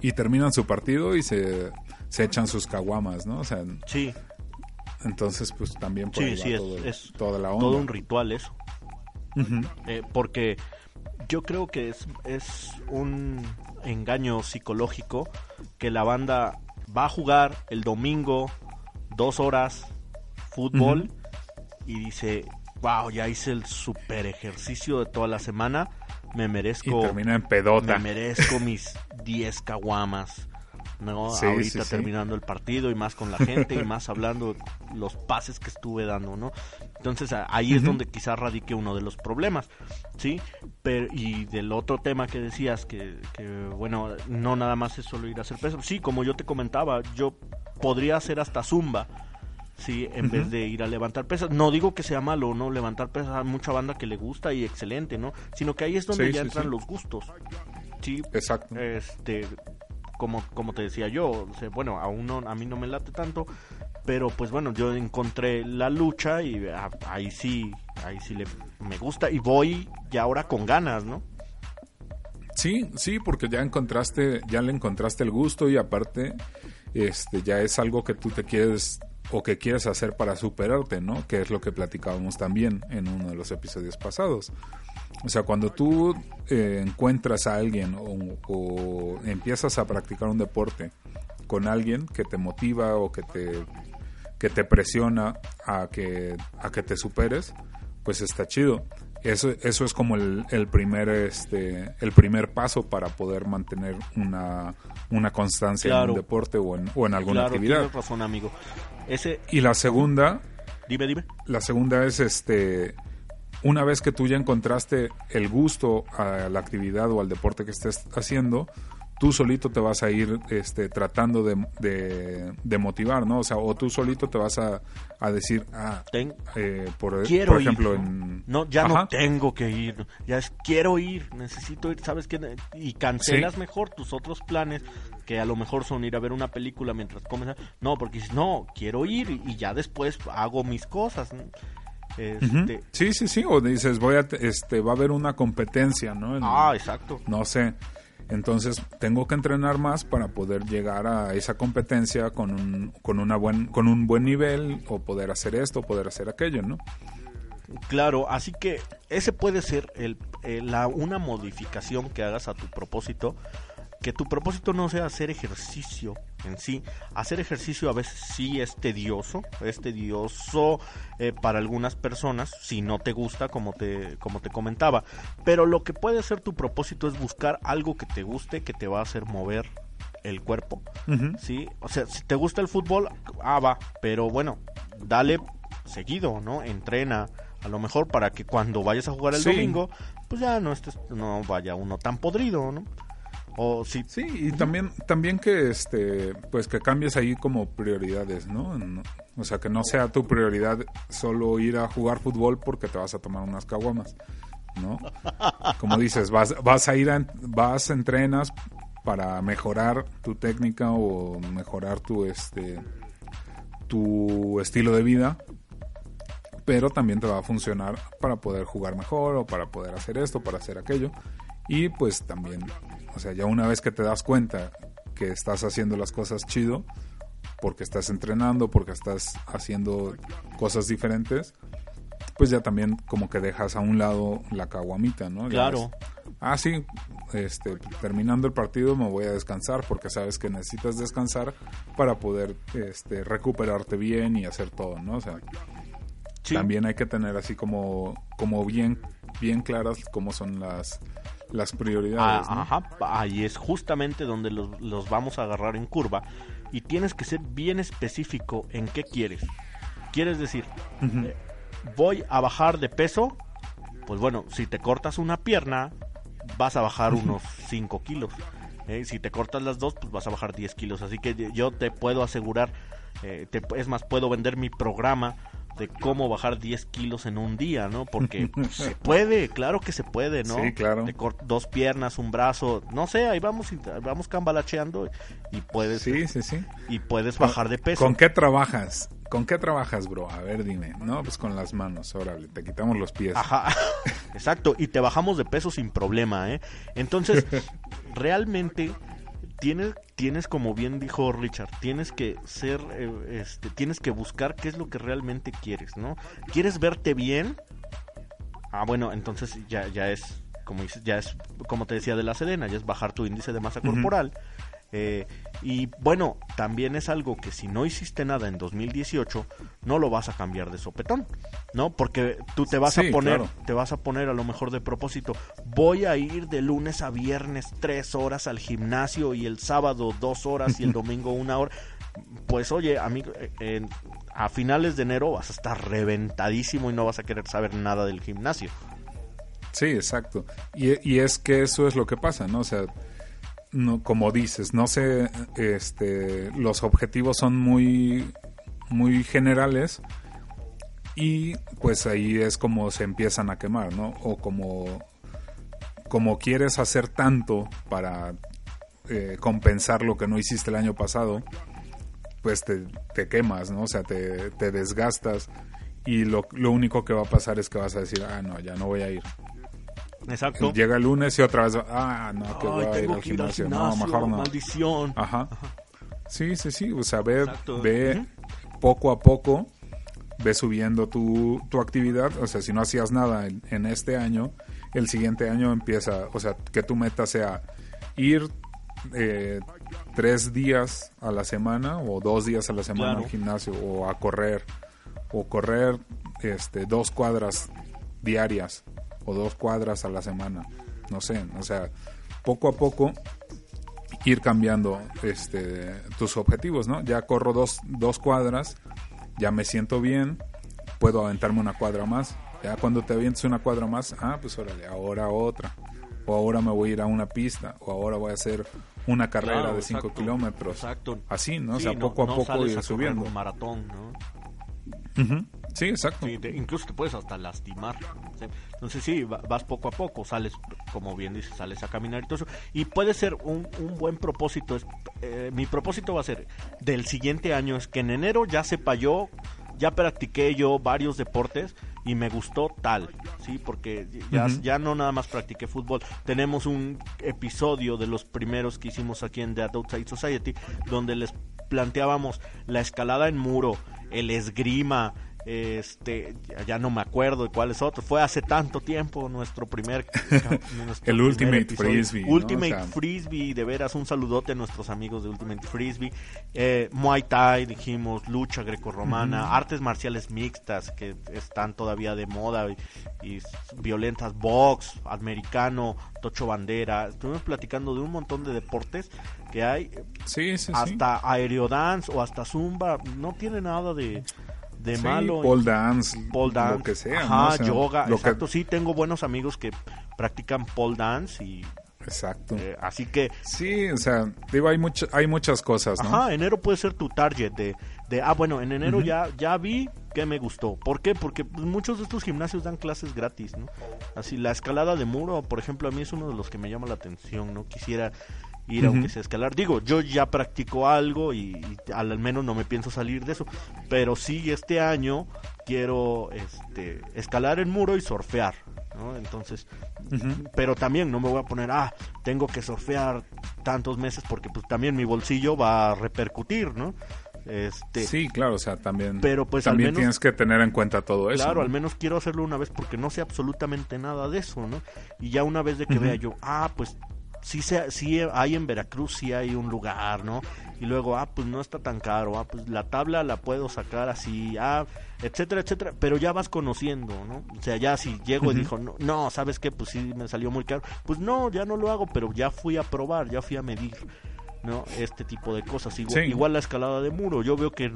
Speaker 4: y terminan su partido y se, se echan sus caguamas, ¿no? O sea,
Speaker 5: Sí,
Speaker 4: entonces pues también por
Speaker 5: sí,
Speaker 4: ahí va
Speaker 5: sí, es,
Speaker 4: todo-
Speaker 5: es
Speaker 4: toda la onda.
Speaker 5: todo un ritual eso. Eh, porque yo creo que es, es un engaño psicológico que la banda va a jugar el domingo dos horas fútbol y dice, wow, ya hice el super ejercicio de toda la semana, me
Speaker 4: Y
Speaker 5: merezco,
Speaker 4: termina en pedota.
Speaker 5: me merezco mis 10 caguamas. ¿no?
Speaker 4: Sí,
Speaker 5: Ahorita
Speaker 4: sí, sí.
Speaker 5: terminando el partido y más con la gente y más hablando los pases que estuve dando, ¿no? Entonces ahí es donde quizás radique uno de los problemas, ¿sí? Pero, y del otro tema que decías, que, que, bueno, no nada más es solo ir a hacer peso. Sí, como yo te comentaba, yo podría hacer hasta zumba, ¿sí? En vez de ir a levantar pesas. No digo que sea malo, ¿no? Levantar pesas a mucha banda que le gusta y excelente, ¿no? Sino que ahí es donde
Speaker 4: Sí,
Speaker 5: ya
Speaker 4: sí,
Speaker 5: entran
Speaker 4: sí.
Speaker 5: los gustos, ¿sí?
Speaker 4: Exacto.
Speaker 5: este como como te decía yo o sea, bueno aún no a mí no me late tanto pero pues bueno yo encontré la lucha y ah, ahí sí ahí sí le, me gusta y voy ya ahora con ganas no
Speaker 4: Sí, sí, porque ya encontraste, ya le encontraste el gusto y aparte, este, ya es algo que tú te quieres o que quieres hacer para superarte, ¿no? Que es lo que platicábamos también en uno de los episodios pasados. O sea, cuando tú eh, encuentras a alguien o, o empiezas a practicar un deporte con alguien que te motiva o que te que te presiona a que a que te superes, pues está chido. Eso, eso es como el, el primer este el primer paso para poder mantener una, una constancia en
Speaker 5: Claro.
Speaker 4: un deporte o en, o en alguna
Speaker 5: claro,
Speaker 4: actividad.
Speaker 5: tienes razón, amigo. Ese,
Speaker 4: Y la segunda,
Speaker 5: dime, dime.
Speaker 4: la segunda es este una vez que tú ya encontraste el gusto a la actividad o al deporte que estés haciendo, tú solito te vas a ir este, tratando de, de, de motivar, ¿no? O sea, o tú solito te vas a, a decir, ah,
Speaker 5: Ten-
Speaker 4: eh, por,
Speaker 5: quiero
Speaker 4: por ejemplo,
Speaker 5: ir. ¿no?
Speaker 4: en...
Speaker 5: No, ya no tengo que ir. Ya es quiero ir, necesito ir, ¿sabes qué? Y cancelas
Speaker 4: Sí.
Speaker 5: mejor tus otros planes, que a lo mejor son ir a ver una película mientras comes. No, porque dices, no, quiero ir y, ya después hago mis cosas. Este,
Speaker 4: Sí, sí, sí, o dices, voy a, te- este, va a haber una competencia, ¿no?
Speaker 5: Ah, exacto.
Speaker 4: no sé. Entonces tengo que entrenar más para poder llegar a esa competencia con un, con una buen, con un buen nivel o poder hacer esto, poder hacer aquello, ¿no?
Speaker 5: Claro, así que ese puede ser el, eh, la, una modificación que hagas a tu propósito. Que tu propósito no sea hacer ejercicio en sí. Hacer ejercicio a veces sí es tedioso. Es tedioso eh, para algunas personas si no te gusta, como te, como te comentaba. Pero lo que puede ser tu propósito es buscar algo que te guste, que te va a hacer mover el cuerpo. Sí, o sea, si te gusta el fútbol, ah, va, pero bueno, dale seguido, ¿no? Entrena, a lo mejor para que cuando vayas a jugar el
Speaker 4: Sí.
Speaker 5: domingo, pues ya no estés, no vaya uno tan podrido, ¿no? O si,
Speaker 4: Sí, y también, también que este, pues que cambies ahí como prioridades, ¿no? O sea, que no sea tu prioridad solo ir a jugar fútbol porque te vas a tomar unas caguamas, ¿no? Como dices, vas, vas a ir a, vas, entrenas para mejorar tu técnica o mejorar tu este tu estilo de vida, pero también te va a funcionar para poder jugar mejor o para poder hacer esto, para hacer aquello. Y pues también, o sea, ya una vez que te das cuenta que estás haciendo las cosas chido, porque estás entrenando, porque estás haciendo cosas diferentes, pues ya también como que dejas a un lado la caguamita, ¿no? Ya
Speaker 5: Claro.
Speaker 4: ves, ah, sí, este, terminando el partido me voy a descansar porque sabes que necesitas descansar para poder este, recuperarte bien y hacer todo, ¿no? O sea,
Speaker 5: sí,
Speaker 4: también hay que tener así como, como bien, bien claras cómo son las, las prioridades,
Speaker 5: ah,
Speaker 4: ¿no?
Speaker 5: ajá, ahí es justamente donde los, los vamos a agarrar en curva y tienes que ser bien específico en qué quieres. ¿Quieres decir,
Speaker 4: Ujú.
Speaker 5: voy a bajar de peso? Pues bueno, si te cortas una pierna, vas a bajar unos 5 kilos. ¿eh? Si te cortas las dos, pues vas a bajar 10 kilos. Así que yo te puedo asegurar, eh, te- es más, puedo vender mi programa de cómo bajar 10 kilos en un día, ¿no? Porque [LAUGHS] se puede, claro que se puede, ¿no?
Speaker 4: Sí, claro.
Speaker 5: Cort- dos piernas, un brazo, no sé, ahí vamos, vamos cambalacheando y puedes,
Speaker 4: Sí, sí, sí.
Speaker 5: y puedes bajar de peso.
Speaker 4: ¿Con qué trabajas? ¿Con qué trabajas, bro? A ver, dime. No, pues con las manos, órale, te quitamos los pies.
Speaker 5: Ajá, [LAUGHS] exacto, y te bajamos de peso sin problema, ¿eh? Entonces, [LAUGHS] realmente tienes, tienes como bien dijo Richard, tienes que ser, eh, este, tienes que buscar qué es lo que realmente quieres, ¿no? ¿Quieres verte bien? Ah, bueno, entonces ya, ya es, como dices, ya es, como te decía de la Sedena, ya es bajar tu índice de masa corporal. Eh, y bueno, también es algo que si no hiciste nada en 2018, no lo vas a cambiar de sopetón, ¿no? Porque tú te vas
Speaker 4: Sí,
Speaker 5: a poner,
Speaker 4: claro.
Speaker 5: te vas a poner a lo mejor de propósito, voy a ir de lunes a viernes tres horas al gimnasio y el sábado dos horas y el [LAUGHS] domingo una hora. Pues oye, amigo, eh, a finales de enero vas a estar reventadísimo y no vas a querer saber nada del gimnasio.
Speaker 4: Sí, exacto. Y, y es que eso es lo que pasa, ¿no? O sea, no, como dices, no sé, este, los objetivos son muy, muy generales y pues ahí es como se empiezan a quemar, ¿no? O como, como quieres hacer tanto para eh, compensar lo que no hiciste el año pasado, pues te, te quemas, ¿no? O sea, te, te desgastas y lo, lo único que va a pasar es que vas a decir, ah, no, ya no voy a ir.
Speaker 5: Exacto.
Speaker 4: Llega el lunes y otra vez, ah, no, que
Speaker 5: Ay,
Speaker 4: voy a ir al gimnasio.
Speaker 5: gimnasio,
Speaker 4: No, mejor no.
Speaker 5: maldición.
Speaker 4: Ajá. Sí, sí, sí, o sea, ve,
Speaker 5: Exacto.
Speaker 4: ve, poco a poco ves subiendo tu, tu actividad. O sea, si no hacías nada en, en este año, el siguiente año empieza, o sea, que tu meta sea ir eh, tres días a la semana o dos días a la semana
Speaker 5: Claro.
Speaker 4: al gimnasio o a correr o correr este dos cuadras diarias o dos cuadras a la semana no sé o sea poco a poco ir cambiando este tus objetivos no ya corro dos, dos cuadras ya me siento bien puedo aventarme una cuadra más. Ya cuando te avientes una cuadra más ah pues órale ahora otra. O ahora me voy a ir a una pista o ahora voy a hacer una carrera
Speaker 5: Claro,
Speaker 4: de 5
Speaker 5: exacto,
Speaker 4: kilómetros.
Speaker 5: Exacto.
Speaker 4: así no o
Speaker 5: Sí,
Speaker 4: sea poco a
Speaker 5: no
Speaker 4: poco
Speaker 5: sales
Speaker 4: ir
Speaker 5: a
Speaker 4: subiendo.
Speaker 5: un maratón, ¿no?
Speaker 4: Sí exacto
Speaker 5: Sí, te- incluso te puedes hasta lastimar. ¿sí? Entonces sí, va- vas poco a poco, sales, como bien dices, sales a caminar y todo eso. Y puede ser un, un buen propósito. eh, mi propósito va a ser del siguiente año, es que en enero ya sepa yo, ya practiqué yo varios deportes y me gustó tal, ¿sí? Porque ya, ya no nada más practiqué fútbol. Tenemos un episodio de los primeros que hicimos aquí en The Outside Society donde les planteábamos la escalada en muro, el esgrima, este, ya, no me acuerdo de cuáles otros. Fue hace tanto tiempo nuestro primer [LAUGHS] nuestro
Speaker 4: El
Speaker 5: primer
Speaker 4: Ultimate
Speaker 5: episodio.
Speaker 4: Frisbee, ¿no?
Speaker 5: Ultimate
Speaker 4: O sea-
Speaker 5: Frisbee, de veras un saludote a nuestros amigos de Ultimate Frisbee. Eh, Muay Thai, dijimos, lucha grecorromana, artes marciales mixtas que están todavía de moda y, violentas, box, americano, tocho bandera. Estuvimos platicando de un montón de deportes que hay,
Speaker 4: sí sí sí
Speaker 5: hasta aerodance o hasta zumba, no tiene nada de, de
Speaker 4: Sí,
Speaker 5: malo.
Speaker 4: pole dance,
Speaker 5: pole dance,
Speaker 4: lo que sea,
Speaker 5: ajá,
Speaker 4: ¿no? O sea,
Speaker 5: yoga,
Speaker 4: lo que-
Speaker 5: exacto. Sí, tengo buenos amigos que practican pole dance y
Speaker 4: exacto.
Speaker 5: eh, así que
Speaker 4: Sí, o sea, digo, hay, mucho, hay muchas cosas, ¿no?
Speaker 5: Ajá, enero puede ser tu target de, de ah, bueno, en enero ya, ya vi que me gustó. ¿Por qué? Porque muchos de estos gimnasios dan clases gratis, ¿no? Así, la escalada de muro, por ejemplo, a mí es uno de los que me llama la atención, ¿no? Quisiera ir aunque sea escalar. Digo, yo ya practico algo y, y al menos no me pienso salir de eso. Pero sí, este año quiero este, escalar el muro y surfear, ¿no? Entonces, pero también no me voy a poner, ah, tengo que surfear tantos meses porque pues también mi bolsillo va a repercutir, ¿no? Este,
Speaker 4: Sí, claro, o sea, también,
Speaker 5: Pero, pues, al
Speaker 4: también
Speaker 5: menos-
Speaker 4: tienes que tener en cuenta todo eso.
Speaker 5: claro,
Speaker 4: ¿no?
Speaker 5: al menos quiero hacerlo una vez porque no sé absolutamente nada de eso, ¿no? Y ya una vez de que vea yo, ah, pues sí, se, sí hay en Veracruz, sí hay un lugar, ¿no? Y luego, ah, pues no está tan caro, ah, pues la tabla la puedo sacar así, ah, etcétera, etcétera, pero ya vas conociendo, ¿no? O sea, ya si llego y dijo, no, no, ¿sabes qué? Pues sí me salió muy caro, pues no, ya no lo hago, pero ya fui a probar, ya fui a medir, ¿no? Este tipo de cosas. Igual,
Speaker 4: Sí.
Speaker 5: igual la escalada de muro, yo veo que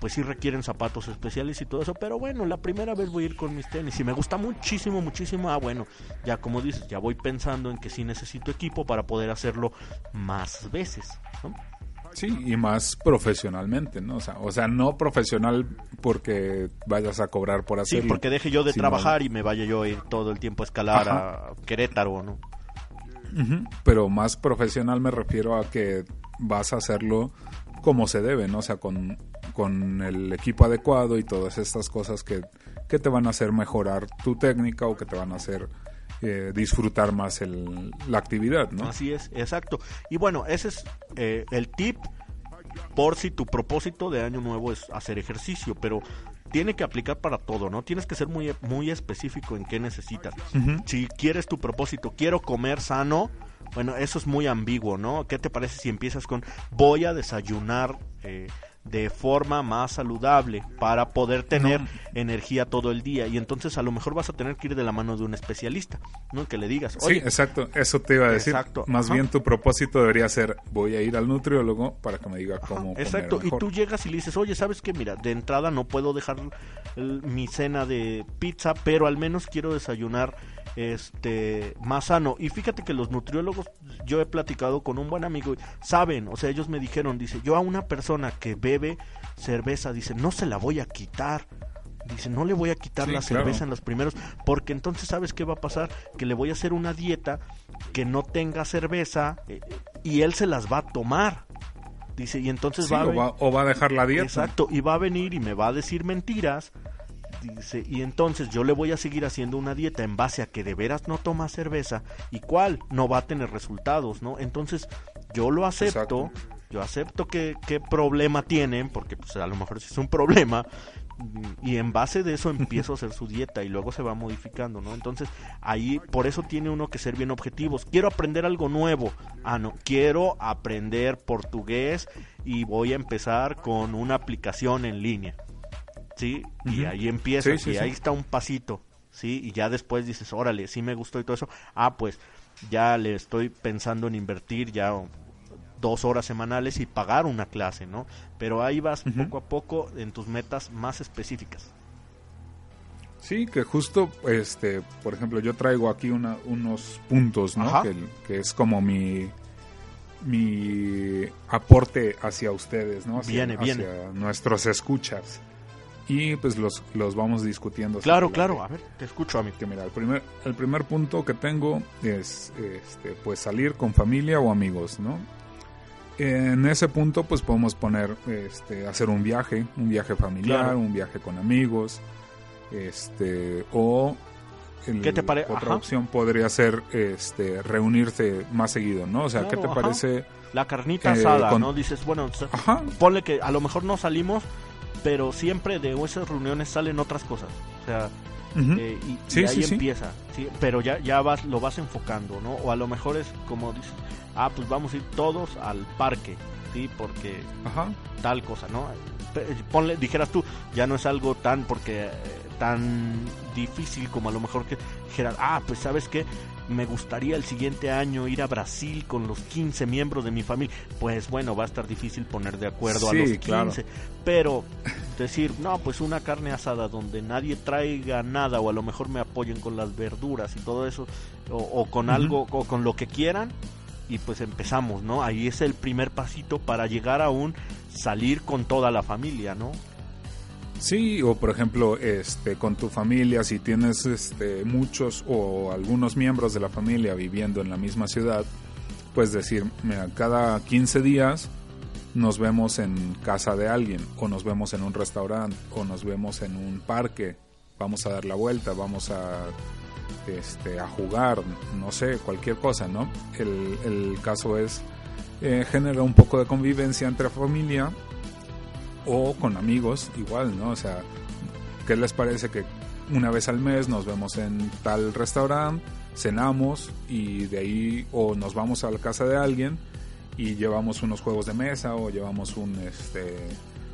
Speaker 5: pues sí requieren zapatos especiales y todo eso, pero bueno, la primera vez voy a ir con mis tenis y me gusta muchísimo, muchísimo, ah bueno, ya como dices, ya voy pensando en que sí necesito equipo para poder hacerlo más veces, ¿no?
Speaker 4: Sí, y más profesionalmente, ¿no? O sea, o sea, no profesional porque vayas a cobrar por
Speaker 5: Sí,
Speaker 4: hacerlo.
Speaker 5: porque deje yo de
Speaker 4: sino-
Speaker 5: trabajar y me vaya yo a ir todo el tiempo a escalar
Speaker 4: Ajá.
Speaker 5: a Querétaro, ¿no?
Speaker 4: Pero más profesional me refiero a que vas a hacerlo como se debe, ¿no? O sea, con, con el equipo adecuado y todas estas cosas que, que te van a hacer mejorar tu técnica o que te van a hacer eh, disfrutar más el, la actividad, ¿no?
Speaker 5: Así es, exacto. Y bueno, ese es eh, el tip por si tu propósito de año nuevo es hacer ejercicio, pero tiene que aplicar para todo, ¿no? Tienes que ser muy, muy específico en qué necesitas. Si quieres tu propósito, quiero comer sano, bueno, eso es muy ambiguo, ¿no? ¿Qué te parece si empiezas con voy a desayunar eh, de forma más saludable para poder tener
Speaker 4: No.
Speaker 5: energía todo el día? Y entonces a lo mejor vas a tener que ir de la mano de un especialista, ¿no? Que le digas,
Speaker 4: Sí, exacto, eso te iba a decir.
Speaker 5: Exacto,
Speaker 4: Más
Speaker 5: ajá.
Speaker 4: bien tu propósito debería ser, voy a ir al nutriólogo para que me diga
Speaker 5: Ajá,
Speaker 4: cómo comer
Speaker 5: Exacto, y
Speaker 4: mejor.
Speaker 5: tú llegas y le dices, oye, ¿sabes qué? Mira, de entrada no puedo dejar el- mi cena de pizza, pero al menos quiero desayunar este más sano. Y fíjate que los nutriólogos, yo he platicado con un buen amigo, saben, o sea, ellos me dijeron, dice, yo a una persona que bebe cerveza, dice, no se la voy a quitar. Dice, no le voy a quitar
Speaker 4: Sí,
Speaker 5: la
Speaker 4: claro.
Speaker 5: cerveza en los primeros, porque entonces sabes qué va a pasar, que le voy a hacer una dieta que no tenga cerveza eh, y él se las va a tomar. Dice, y entonces
Speaker 4: Sí,
Speaker 5: va a
Speaker 4: o, va, o va a dejar la dieta.
Speaker 5: Exacto, y va a venir y me va a decir mentiras. Dice, y entonces yo le voy a seguir haciendo una dieta en base a que de veras no toma cerveza y cuál no va a tener resultados, ¿no? Entonces yo lo acepto, yo acepto que, qué problema tienen, porque pues a lo mejor sí es un problema, y en base de eso empiezo a hacer su dieta y luego se va modificando, ¿no? Entonces ahí por eso tiene uno que ser bien objetivos. Quiero aprender algo nuevo. Ah, no, quiero aprender portugués y voy a empezar con una aplicación en línea. ¿Sí? Y ahí empieza
Speaker 4: Sí, sí,
Speaker 5: y ahí está un pasito, ¿sí? Y ya después dices, órale, sí me gustó y todo eso. Ah, pues ya le estoy pensando en invertir ya dos horas semanales y pagar una clase, ¿no? Pero ahí vas poco a poco en tus metas más específicas.
Speaker 4: Sí, que justo, este, por ejemplo, yo traigo aquí una, unos puntos, ¿no? Que, que es como mi mi aporte hacia ustedes, ¿no? Hacia,
Speaker 5: Viene, viene.
Speaker 4: hacia nuestros escuchas. Y pues los, los vamos discutiendo.
Speaker 5: Claro, claro,
Speaker 4: la-
Speaker 5: a ver, te escucho a mí.
Speaker 4: que mira, el primer, el primer punto que tengo es este, pues salir con familia o amigos, ¿no? En ese punto pues podemos poner este, hacer un viaje, un viaje familiar,
Speaker 5: Claro.
Speaker 4: un viaje con amigos, este o el-
Speaker 5: ¿Qué te pare-
Speaker 4: otra
Speaker 5: ajá.
Speaker 4: opción podría ser este reunirse más seguido, ¿no? O sea, ¿qué
Speaker 5: Claro,
Speaker 4: te
Speaker 5: ajá.
Speaker 4: parece?
Speaker 5: La carnita
Speaker 4: Eh,
Speaker 5: asada,
Speaker 4: con-
Speaker 5: ¿no? Dices, bueno,
Speaker 4: Ajá,
Speaker 5: ponle que a lo mejor no salimos, pero siempre de esas reuniones salen otras cosas. O sea, eh, y, ahí
Speaker 4: sí,
Speaker 5: empieza, ¿sí? Pero ya, ya vas, lo vas enfocando, ¿no? O a lo mejor es como dices, ah, pues vamos a ir todos al parque, ¿sí? Porque
Speaker 4: ajá.
Speaker 5: tal cosa, ¿no? Pe- Ponle, dijeras tú, ya no es algo tan porque eh, tan difícil como a lo mejor que dijeras, ah, pues sabes qué, me gustaría el siguiente año ir a Brasil con los 15 miembros de mi familia. Pues bueno, va a estar difícil poner de acuerdo
Speaker 4: Sí,
Speaker 5: a los 15,
Speaker 4: claro.
Speaker 5: pero decir, no, pues una carne asada donde nadie traiga nada o a lo mejor me apoyen con las verduras y todo eso o, o con algo o con lo que quieran y pues empezamos, ¿no? Ahí es el primer pasito para llegar a un salir con toda la familia, ¿no?
Speaker 4: Sí, o por ejemplo, este, con tu familia, si tienes este, muchos o algunos miembros de la familia viviendo en la misma ciudad, pues decir, cada 15 días nos vemos en casa de alguien, o nos vemos en un restaurante, o nos vemos en un parque, vamos a dar la vuelta, vamos a, este, a jugar, no sé, cualquier cosa, ¿no? El, el caso es, eh, genera un poco de convivencia entre familia, o con amigos igual, ¿no? O sea, ¿qué les parece que una vez al mes nos vemos en tal restaurante, cenamos y de ahí o nos vamos a la casa de alguien y llevamos unos juegos de mesa o llevamos un este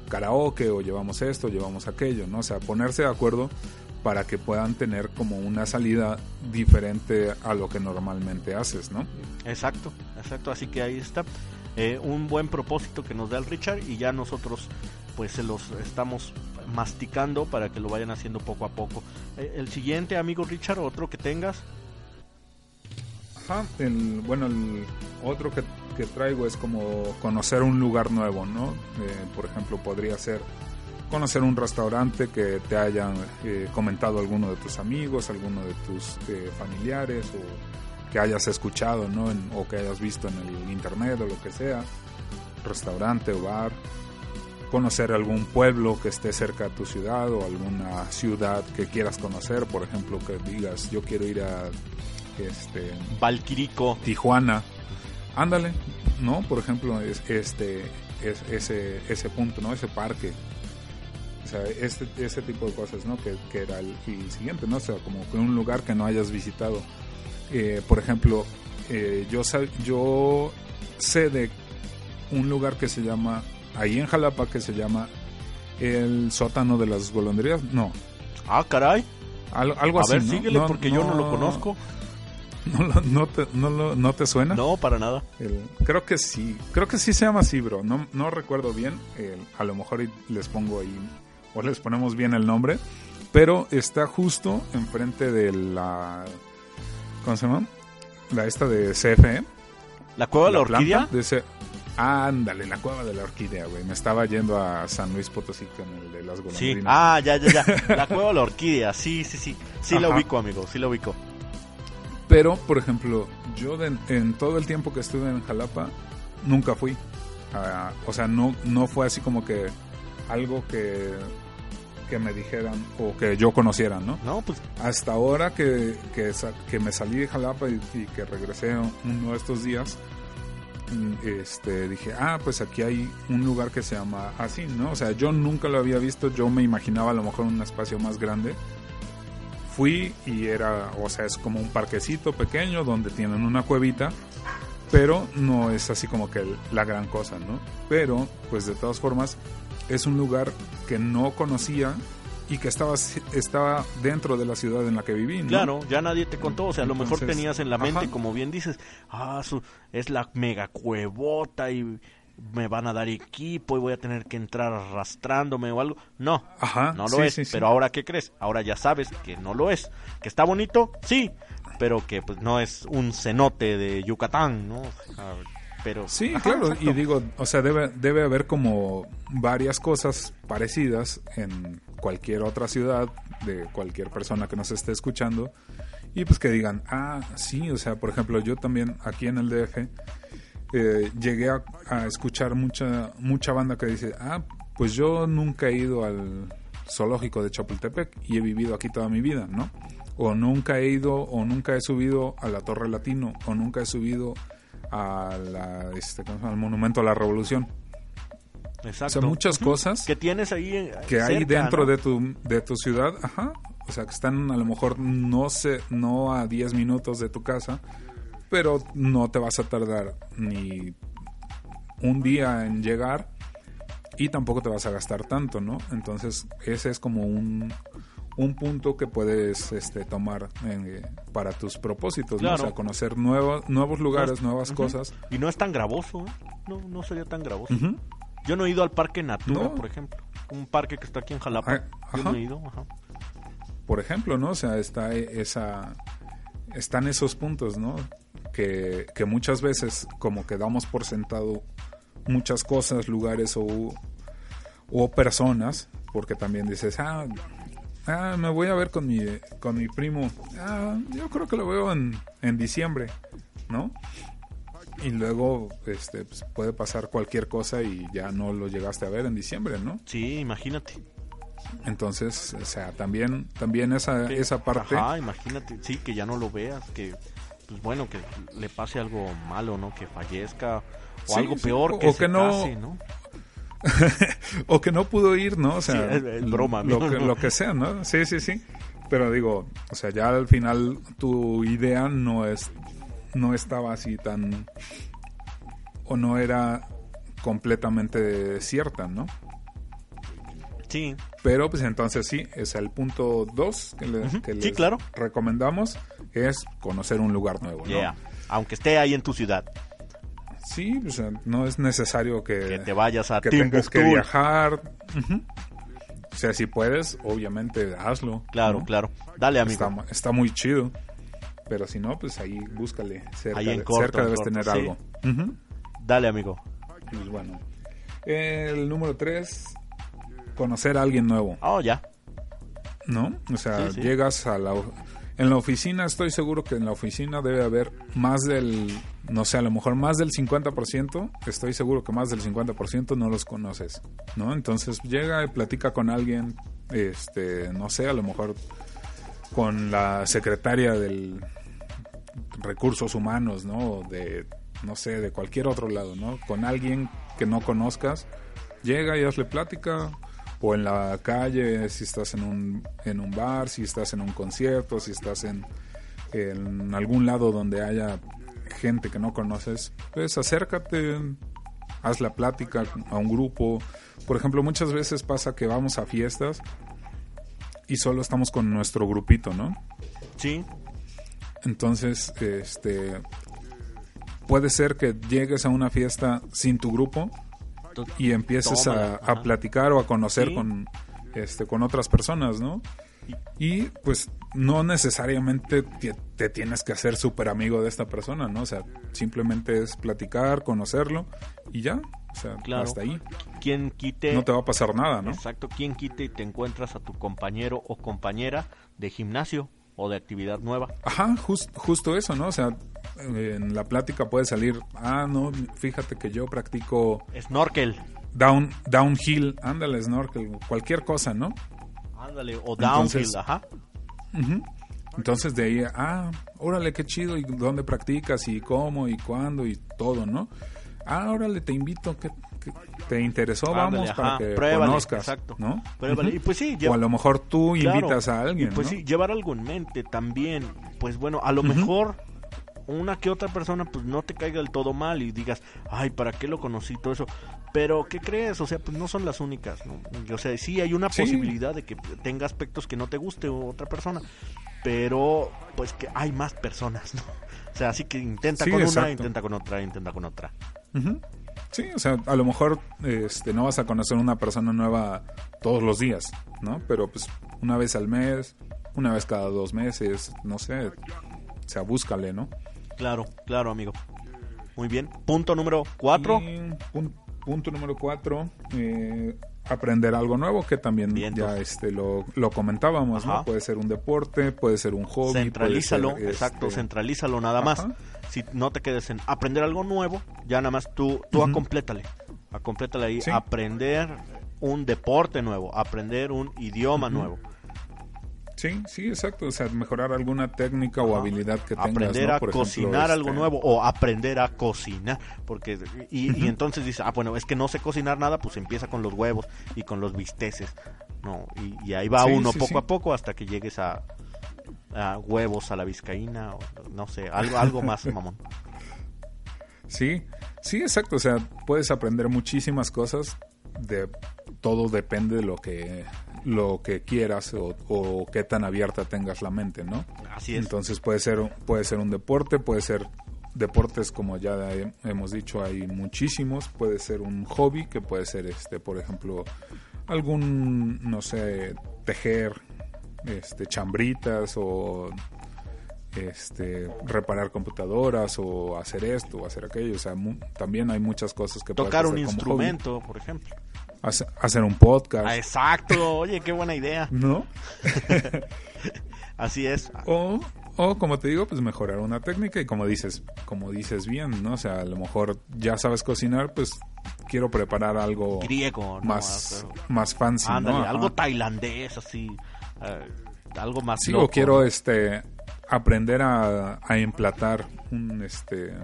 Speaker 4: karaoke o llevamos esto, llevamos aquello, ¿no? O sea, ponerse de acuerdo para que puedan tener como una salida diferente a lo que normalmente haces, ¿no?
Speaker 5: Exacto, exacto, así que ahí está. Eh, un buen propósito que nos da el Richard y ya nosotros pues se los estamos masticando para que lo vayan haciendo poco a poco. Eh, el siguiente, amigo Richard, otro que tengas.
Speaker 4: El, bueno, otro que, traigo es como conocer un lugar nuevo, ¿no? Eh, por ejemplo, podría ser conocer un restaurante que te hayan eh, comentado alguno de tus amigos, alguno de tus familiares o que hayas escuchado, ¿no? En- o que hayas visto en el internet o lo que sea, restaurante o bar, conocer algún pueblo que esté cerca de tu ciudad o alguna ciudad que quieras conocer, por ejemplo, que digas, yo quiero ir a este
Speaker 5: Valquirico.
Speaker 4: Tijuana. Ándale, ¿no? Por ejemplo, es, este, es, ese, ese punto, ¿no? Ese parque. O sea, este, ese tipo de cosas, ¿no? Que, que era el, el siguiente, ¿no? O sea, como que un lugar que no hayas visitado. Eh, por ejemplo, eh, yo, sé de un lugar que se llama, ahí en Jalapa, que se llama el sótano de las golondrinas. No,
Speaker 5: Ah, caray.
Speaker 4: al- algo
Speaker 5: A
Speaker 4: así.
Speaker 5: ver,
Speaker 4: ¿no?
Speaker 5: síguele
Speaker 4: No,
Speaker 5: porque yo no lo conozco. [LAUGHS]
Speaker 4: No, te, no, lo- ¿No te suena?
Speaker 5: No, para nada.
Speaker 4: El- creo que sí, creo que sí se llama así, bro. No, no recuerdo bien. el- a lo mejor les pongo ahí, o les ponemos bien el nombre. Pero está justo enfrente de la. ¿Cómo se llama? La esta de CFE.
Speaker 5: ¿La cueva de la,
Speaker 4: planta
Speaker 5: orquídea?
Speaker 4: de ese- ándale, la cueva de la orquídea, güey. Me estaba yendo a San Luis Potosí con el de las
Speaker 5: Sí.
Speaker 4: golondrinas.
Speaker 5: Ah, ya, ya, ya. [LAUGHS] La cueva de la orquídea. Sí, sí, sí. Sí la ubico, amigo. Sí la ubico.
Speaker 4: Pero, por ejemplo, yo de- en todo el tiempo que estuve en Jalapa, nunca fui. Ah, o sea, no, no fue así como que algo que, que me dijeran o que yo conociera, ¿no?
Speaker 5: No, pues
Speaker 4: Hasta ahora que, que, que me salí de Jalapa y, y que regresé uno de estos días, mm, este, dije, ah, pues aquí hay un lugar que se llama así, ¿no? O sea, yo nunca lo había visto, yo me imaginaba a lo mejor un espacio más grande. Fui y era, o sea, es como un parquecito pequeño donde tienen una cuevita, pero no es así como que la gran cosa, ¿no? Pero, pues de todas formas, es un lugar que no conocía y que estaba, estaba dentro de la ciudad en la que viví. ¿no?
Speaker 5: Claro, ya nadie te contó, o sea, a lo mejor tenías en la mente,
Speaker 4: ajá.
Speaker 5: como bien dices, ah, su- es la mega cuevota y me van a dar equipo y voy a tener que entrar arrastrándome o algo. No,
Speaker 4: Ajá,
Speaker 5: no lo
Speaker 4: sí,
Speaker 5: es,
Speaker 4: sí, sí.
Speaker 5: pero ahora ¿qué crees? Ahora ya sabes que no lo es. Que está bonito, sí, pero que pues no es un cenote de Yucatán, ¿no? O sea, pero
Speaker 4: Sí,
Speaker 5: Ajá,
Speaker 4: claro,
Speaker 5: exacto.
Speaker 4: y digo, o sea, debe, debe haber como varias cosas parecidas en cualquier otra ciudad de cualquier persona que nos esté escuchando y pues que digan, ah, sí, o sea, por ejemplo, yo también aquí en el DF eh, llegué a, a escuchar mucha, mucha banda que dice, ah, pues yo nunca he ido al zoológico de Chapultepec y he vivido aquí toda mi vida, ¿no? O nunca he ido, o nunca he subido a la Torre Latino, o nunca he subido a la, este, al Monumento a la Revolución.
Speaker 5: exacto.
Speaker 4: O sea, muchas cosas
Speaker 5: que tienes ahí eh,
Speaker 4: que hay dentro
Speaker 5: ¿no?
Speaker 4: de tu de tu ciudad, ajá, o sea, que están a lo mejor no sé, no a 10 minutos de tu casa, pero no te vas a tardar ni un día en llegar y tampoco te vas a gastar tanto, ¿no? Entonces, ese es como un un punto que puedes este, tomar eh, para tus propósitos, ¿no?
Speaker 5: Claro.
Speaker 4: O sea, conocer nuevos nuevos lugares, nuevas
Speaker 5: Ujú.
Speaker 4: cosas.
Speaker 5: Y no es tan gravoso, ¿eh? No, no sería tan gravoso.
Speaker 4: Ujú.
Speaker 5: Yo no he ido al Parque Natura,
Speaker 4: No.
Speaker 5: por ejemplo. Un parque que está aquí en Jalapa.
Speaker 4: Ah,
Speaker 5: Yo no
Speaker 4: ajá.
Speaker 5: he ido, ajá.
Speaker 4: por ejemplo, ¿no? O sea, está esa están esos puntos, ¿no? Que, que muchas veces como que damos por sentado muchas cosas, lugares o, o personas, porque también dices, ah, ah, me voy a ver con mi, con mi primo, ah, yo creo que lo veo en, en diciembre, ¿no? Y luego este, pues, puede pasar cualquier cosa y ya no lo llegaste a ver en diciembre, ¿no?
Speaker 5: Sí, imagínate.
Speaker 4: Entonces, o sea, también, también esa, esa parte...
Speaker 5: Ajá, imagínate. Sí, que ya no lo veas. Que, pues bueno, que le pase algo malo, ¿no? Que fallezca. O
Speaker 4: Sí,
Speaker 5: algo
Speaker 4: sí,
Speaker 5: peor
Speaker 4: o-
Speaker 5: que
Speaker 4: o
Speaker 5: se
Speaker 4: que no-
Speaker 5: case, ¿no? [LAUGHS]
Speaker 4: o que no pudo ir, ¿no? O sea,
Speaker 5: Sí, es- es broma,
Speaker 4: lo,
Speaker 5: ¿no?
Speaker 4: que, lo que sea, ¿no? Sí, sí, sí. Pero digo, o sea, ya al final tu idea no es no estaba así tan o no era completamente cierta, ¿no?
Speaker 5: Sí,
Speaker 4: Pero pues entonces sí, es el punto 2 que, le- que
Speaker 5: sí,
Speaker 4: les
Speaker 5: claro.
Speaker 4: recomendamos es conocer un lugar nuevo, ¿no?
Speaker 5: yeah. Aunque esté ahí en tu ciudad.
Speaker 4: Sí, o sea, no es necesario que,
Speaker 5: Que te vayas a
Speaker 4: que tengas que viajar. O sea, si puedes, obviamente hazlo.
Speaker 5: Claro,
Speaker 4: ¿no?
Speaker 5: claro. Dale, amigo.
Speaker 4: Está, mu- está muy chido. Pero si no, pues ahí búscale. Cerca,
Speaker 5: Ahí en corto,
Speaker 4: cerca
Speaker 5: en
Speaker 4: debes
Speaker 5: corto,
Speaker 4: tener
Speaker 5: sí.
Speaker 4: algo.
Speaker 5: Dale, amigo.
Speaker 4: Pues bueno. El número 3, conocer a alguien nuevo.
Speaker 5: Oh, ya.
Speaker 4: ¿no? O sea,
Speaker 5: Sí, sí.
Speaker 4: llegas a la... En la oficina, estoy seguro que en la oficina debe haber más del, no sé, a lo mejor más del 50%, estoy seguro que más del 50% no los conoces, ¿no? Entonces llega y platica con alguien, este, no sé, a lo mejor con la secretaria del recursos humanos, ¿no? De, no sé, de cualquier otro lado, ¿no? Con alguien que no conozcas, llega y hazle plática, o en la calle, si estás en un, en un bar, si estás en un concierto, si estás en, en algún lado donde haya gente que no conoces, pues acércate, haz la plática a un grupo. Por ejemplo, muchas veces pasa que vamos a fiestas y solo estamos con nuestro grupito, ¿no?
Speaker 5: Sí,
Speaker 4: Entonces, este puede ser que llegues a una fiesta sin tu grupo
Speaker 5: Tú-
Speaker 4: y empieces
Speaker 5: tómala,
Speaker 4: a, platicar o a conocer
Speaker 5: Sí.
Speaker 4: con este con otras personas, ¿no? Y pues no necesariamente te, te tienes que hacer súper amigo de esta persona, ¿no? O sea, simplemente es platicar, conocerlo y ya, o sea,
Speaker 5: Claro.
Speaker 4: hasta ahí.
Speaker 5: quien quite.
Speaker 4: No te va a pasar nada, ¿no?
Speaker 5: Exacto, quien quite y te encuentras a tu compañero o compañera de gimnasio o de actividad nueva.
Speaker 4: Ajá, jus- justo eso, ¿no? O sea, en la plática puede salir, ah, no, fíjate que yo practico
Speaker 5: Snorkel.
Speaker 4: down, downhill, ándale, snorkel, cualquier cosa, ¿no?
Speaker 5: Ándale, o
Speaker 4: Entonces-
Speaker 5: downhill, ajá.
Speaker 4: Entonces de ahí, ah, órale, qué chido, y dónde practicas, y cómo, y cuándo, y todo, ¿no? Ah, órale, te invito, que, que te interesó,
Speaker 5: Ándale,
Speaker 4: vamos, para que
Speaker 5: pruébale,
Speaker 4: conozcas,
Speaker 5: exacto.
Speaker 4: ¿no?
Speaker 5: Pruébale. Y pues sí,
Speaker 4: O a lo mejor tú
Speaker 5: Claro.
Speaker 4: invitas a alguien,
Speaker 5: Y pues
Speaker 4: ¿no?
Speaker 5: sí, llevar algo en mente también. Pues bueno, a lo mejor una que otra persona pues no te caiga del todo mal y digas, ay, ¿para qué lo conocí? Todo eso. Pero, ¿qué crees? O sea, pues no son las únicas, ¿no? O sea, sí hay una
Speaker 4: Sí.
Speaker 5: posibilidad de que tenga aspectos que no te guste otra persona. Pero, pues que hay más personas, ¿no? O sea, así que intenta
Speaker 4: Sí,
Speaker 5: con una, intenta con otra, intenta con otra.
Speaker 4: Sí, o sea, a lo mejor este, no vas a conocer una persona nueva todos los días, ¿no? Pero pues una vez al mes, una vez cada dos meses, no sé, o sea, búscale, ¿no?
Speaker 5: Claro, claro, amigo. Muy bien. Punto número cuatro.
Speaker 4: Y pun- punto número cuatro, eh, aprender algo nuevo, que también
Speaker 5: Vientos.
Speaker 4: ya este, lo, lo comentábamos,
Speaker 5: Ajá.
Speaker 4: ¿no? Puede ser un deporte, puede ser un hobby.
Speaker 5: Centralízalo,
Speaker 4: ser,
Speaker 5: exacto,
Speaker 4: este,
Speaker 5: centralízalo nada más.
Speaker 4: Ajá.
Speaker 5: Si no te quedes en aprender algo nuevo, ya nada más tú, tú
Speaker 4: Ujú.
Speaker 5: acomplétale. Acomplétale ahí,
Speaker 4: Sí.
Speaker 5: aprender un deporte nuevo, aprender un idioma nuevo,
Speaker 4: Sí, sí, exacto. O sea, mejorar alguna técnica o
Speaker 5: Ajá.
Speaker 4: habilidad que tengas.
Speaker 5: aprender
Speaker 4: ¿no?
Speaker 5: a
Speaker 4: Por ejemplo,
Speaker 5: cocinar algo
Speaker 4: este,
Speaker 5: nuevo o aprender a cocinar. porque Y, y entonces dice, ah, bueno, es que no sé cocinar nada, pues empieza con los huevos y con los bisteces. No, y, y ahí va
Speaker 4: Sí,
Speaker 5: uno
Speaker 4: sí,
Speaker 5: poco
Speaker 4: sí.
Speaker 5: a poco hasta que llegues a, a huevos a la vizcaína o no sé, algo, algo más, [LAUGHS] mamón.
Speaker 4: Sí, sí, exacto. O sea, puedes aprender muchísimas cosas. De todo depende de lo que lo que quieras o, o qué tan abierta tengas la mente, ¿no?
Speaker 5: Así es.
Speaker 4: Entonces puede ser puede ser un deporte, puede ser deportes como ya he- hemos dicho hay muchísimos, puede ser un hobby que puede ser este, por ejemplo, algún no sé, tejer este chambritas o este reparar computadoras o hacer esto o hacer aquello, o sea, mu- también hay muchas cosas que
Speaker 5: Tocar un instrumento, por ejemplo.
Speaker 4: Hace- hacer un podcast,
Speaker 5: Ah, exacto, oye, qué buena idea.
Speaker 4: ¿no? [LAUGHS]
Speaker 5: Así es.
Speaker 4: O, o como te digo, pues mejorar una técnica y como dices, como dices bien, ¿no? O sea, a lo mejor ya sabes cocinar, pues quiero preparar algo
Speaker 5: Griego, ¿no?
Speaker 4: más,
Speaker 5: Ah,
Speaker 4: más fancy, ¿no?
Speaker 5: Ándale, algo tailandés, así. eh, algo más
Speaker 4: Sí,
Speaker 5: loco,
Speaker 4: o quiero
Speaker 5: ¿no?
Speaker 4: este aprender a, a emplatar un este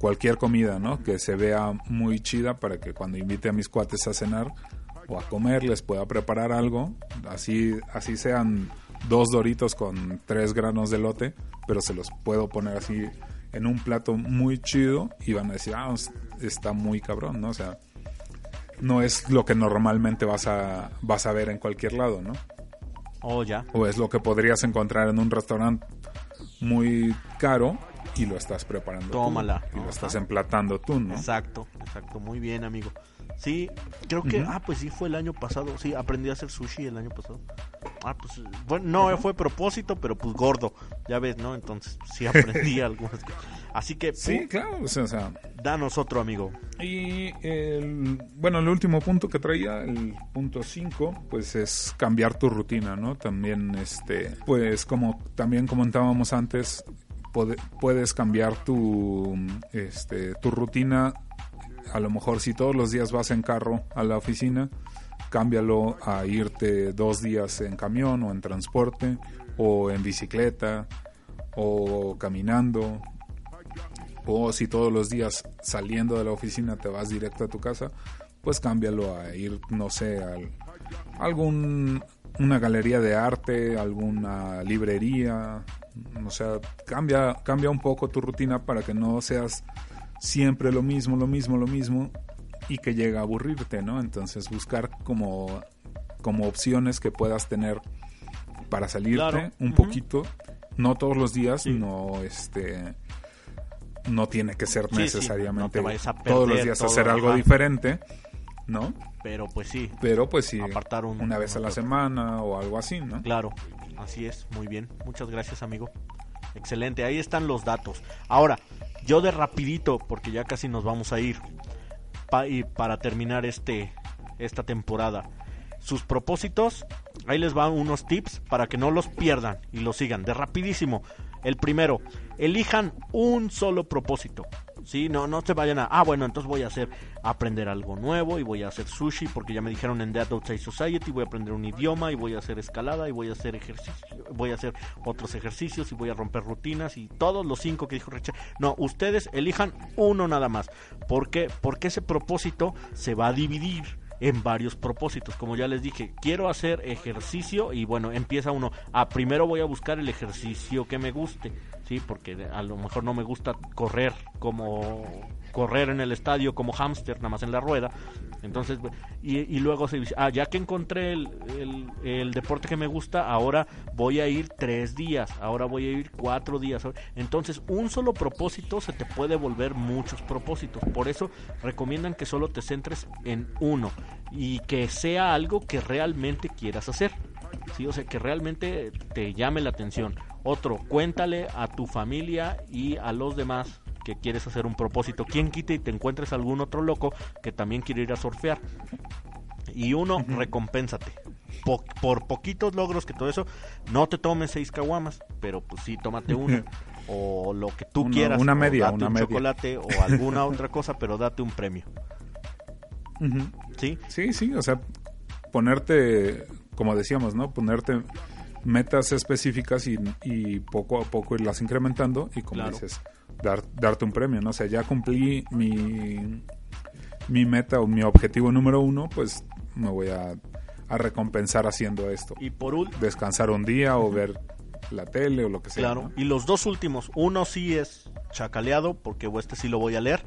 Speaker 4: cualquier comida, ¿no? Que se vea muy chida para que cuando invite a mis cuates a cenar o a comer les pueda preparar algo, así así sean dos doritos con tres granos de lote, pero se los puedo poner así en un plato muy chido y van a decir, ah, está muy cabrón, ¿no? O sea, no es lo que normalmente vas a vas a ver en cualquier lado, ¿no?
Speaker 5: Oh, ya.
Speaker 4: o es lo que podrías encontrar en un restaurante muy caro y lo estás preparando tú,
Speaker 5: Tómala.
Speaker 4: y lo
Speaker 5: Ajá.
Speaker 4: estás emplatando tú, ¿no?
Speaker 5: Exacto, exacto. Muy bien, amigo. Sí, creo que, ah, pues sí, fue el año pasado. Sí, aprendí a hacer sushi el año pasado. Ah, pues, bueno, no fue propósito, pero pues gordo. Ya ves, ¿no? Entonces, sí aprendí [LAUGHS] algunas cosas. Así que,
Speaker 4: Sí, claro, o sea, o sea,
Speaker 5: danos otro, amigo.
Speaker 4: y el, bueno, el último punto que traía, el punto 5, pues es cambiar tu rutina, ¿no? También, este, pues como también comentábamos antes, puedes cambiar tu, este, tu rutina. A lo mejor si todos los días vas en carro a la oficina, cámbialo a irte dos días en camión o en transporte o en bicicleta o caminando o si todos los días saliendo de la oficina te vas directo a tu casa, pues cámbialo a ir, no sé, a algún una galería de arte, alguna librería, o sea, cambia cambia un poco tu rutina para que no seas siempre lo mismo, lo mismo, lo mismo y que llegue a aburrirte, ¿no? Entonces buscar como como opciones que puedas tener para salirte
Speaker 5: Claro.
Speaker 4: un poquito, no todos los días,
Speaker 5: Sí.
Speaker 4: no este no tiene que ser
Speaker 5: Sí, sí,
Speaker 4: necesariamente
Speaker 5: no te
Speaker 4: todos los días
Speaker 5: todo,
Speaker 4: hacer algo diferente, ¿no?
Speaker 5: Pero pues sí,
Speaker 4: Pero pues sí,
Speaker 5: Apartar un-
Speaker 4: una vez a la semana o algo así, ¿no?
Speaker 5: Claro, así es, muy bien. Muchas gracias, amigo. Excelente, ahí están los datos. Ahora, yo de rapidito, porque ya casi nos vamos a ir, pa- y para terminar este esta temporada. Sus propósitos, ahí les van unos tips para que no los pierdan y los sigan. De rapidísimo. El primero, elijan un solo propósito. Sí, no, no te vayan a, ah, bueno, entonces voy a hacer, aprender algo nuevo y voy a hacer sushi porque ya me dijeron en Dead Outside Society, voy a aprender un idioma y voy a hacer escalada y voy a hacer ejercicio, voy a hacer otros ejercicios y voy a romper rutinas y todos los cinco que dijo Richard. No, ustedes elijan uno nada más. ¿Por qué? Porque ese propósito se va a dividir en varios propósitos. Como ya les dije, quiero hacer ejercicio y bueno, empieza uno. A primero voy a buscar el ejercicio que me guste, sí, porque a lo mejor no me gusta correr como correr en el estadio como hámster, nada más en la rueda. Entonces, y, luego se dice, ah, ya que encontré el, el, el, deporte que me gusta, ahora voy a ir tres días, ahora voy a ir cuatro días. Entonces, un solo propósito se te puede volver muchos propósitos. Por eso recomiendan que solo te centres en uno y que sea algo que realmente quieras hacer. ¿sí? O sea, que realmente te llame la atención. Otro, cuéntale a tu familia y a los demás que quieres hacer un propósito. ¿Quién quite y te encuentres algún otro loco que también quiere ir a surfear? Y uno, recompénsate. Po por poquitos logros que todo eso, no te tomes seis caguamas, pero pues sí, tómate una. [LAUGHS] o lo que tú
Speaker 4: Una-
Speaker 5: quieras.
Speaker 4: una
Speaker 5: o
Speaker 4: media,
Speaker 5: date
Speaker 4: una
Speaker 5: un
Speaker 4: media.
Speaker 5: chocolate o [LAUGHS] alguna otra cosa, pero date un premio. ¿Sí?
Speaker 4: Sí, sí, o sea, ponerte, como decíamos, ¿no? Ponerte metas específicas y, y poco a poco irlas incrementando y como
Speaker 5: Claro.
Speaker 4: dices, dar, darte un premio, ¿no? O sea, ya cumplí mi, mi meta o mi objetivo número uno, pues me voy a, a recompensar haciendo esto.
Speaker 5: Y por último,
Speaker 4: Descansar un día o ver la tele o lo que sea.
Speaker 5: Claro,
Speaker 4: ¿no?
Speaker 5: y los dos últimos, uno sí es chacaleado, porque este sí lo voy a leer.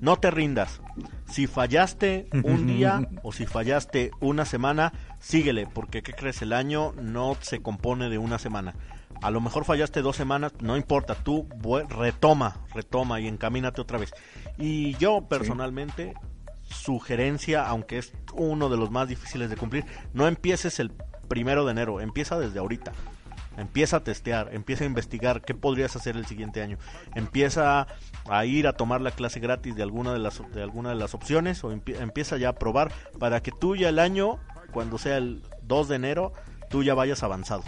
Speaker 5: No te rindas. Si fallaste un día [LAUGHS] o si fallaste una semana, síguele, porque ¿qué crees? El año no se compone de una semana. A lo mejor fallaste dos semanas, no importa, tú retoma, retoma y encamínate otra vez. Y yo personalmente, sugerencia, aunque es uno de los más difíciles de cumplir, no empieces el primero de enero, empieza desde ahorita. Empieza a testear, empieza a investigar qué podrías hacer el siguiente año. Empieza a ir a tomar la clase gratis de alguna de las, de alguna de las opciones o empie- empieza ya a probar para que tú ya el año, cuando sea el 2 de enero, tú ya vayas avanzado.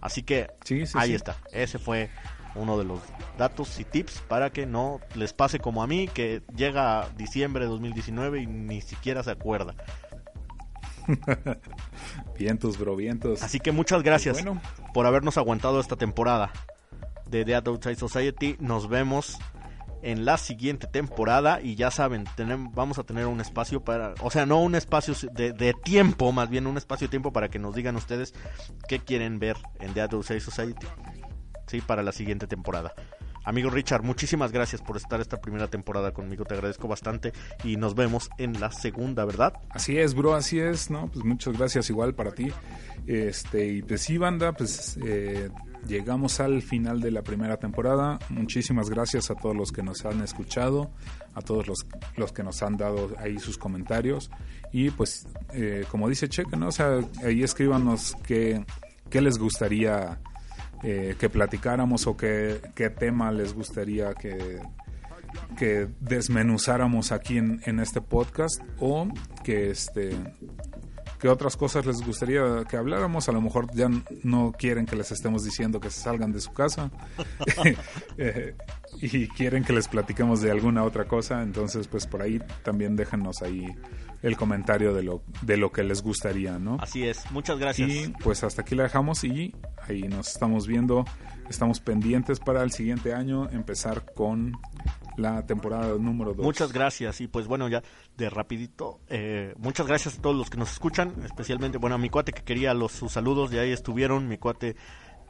Speaker 5: Así que
Speaker 4: Sí, sí,
Speaker 5: ahí
Speaker 4: sí.
Speaker 5: está. Ese fue uno de los datos y tips para que no les pase como a mí, que llega diciembre de 2019 y ni siquiera se acuerda. [LAUGHS]
Speaker 4: Vientos, bro, vientos.
Speaker 5: Así que muchas gracias
Speaker 4: Bueno.
Speaker 5: por habernos aguantado esta temporada de The Outside Society. Nos vemos en la siguiente temporada y ya saben, tenemos, vamos a tener un espacio para, o sea, no un espacio de, de tiempo, más bien un espacio de tiempo para que nos digan ustedes qué quieren ver en The Outside Society, sí, para la siguiente temporada. Amigo Richard, muchísimas gracias por estar esta primera temporada conmigo, te agradezco bastante y nos vemos en la segunda, ¿verdad?
Speaker 4: Así es, bro, así es, ¿no? Pues muchas gracias igual para ti. Este, y pues sí, banda, pues eh, llegamos al final de la primera temporada. Muchísimas gracias a todos los que nos han escuchado, a todos los, los que nos han dado ahí sus comentarios. Y pues, eh, como dice Cheque, ¿no? O sea, ahí escríbanos qué, qué les gustaría eh, que platicáramos o qué, qué tema les gustaría que, que desmenuzáramos aquí en, en este podcast o que este que otras cosas les gustaría que habláramos. A lo mejor ya no quieren que les estemos diciendo que se salgan de su casa [LAUGHS] Eh, y quieren que les platiquemos de alguna otra cosa. Entonces pues por ahí también déjanos ahí el comentario de lo de lo que les gustaría no
Speaker 5: Así es, muchas gracias.
Speaker 4: y pues hasta aquí la dejamos y ahí nos estamos viendo. Estamos pendientes para el siguiente año empezar con la temporada número 2.
Speaker 5: Muchas gracias y pues bueno ya de rapidito eh, muchas gracias a todos los que nos escuchan especialmente bueno a mi cuate que quería los sus saludos de ahí estuvieron mi cuate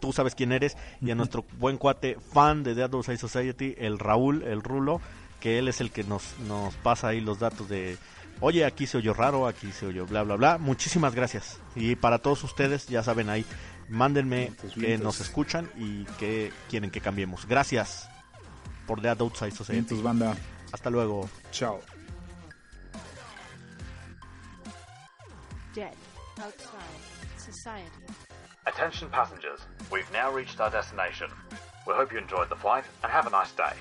Speaker 5: tú sabes quién eres y a nuestro buen cuate fan de The Adult Science Society el Raúl el Rulo que él es el que nos nos pasa ahí los datos de oye aquí se oyó raro aquí se oyó bla bla bla muchísimas gracias y para todos ustedes ya saben ahí mándenme que
Speaker 4: vientos.
Speaker 5: nos escuchan y que quieren que cambiemos gracias por The Science Society
Speaker 4: Vientos, banda.
Speaker 5: hasta luego
Speaker 4: Chao.
Speaker 2: Dead. Outside. Society.
Speaker 3: Attention passengers, we've now reached our destination. We hope you enjoyed the flight and have a nice day.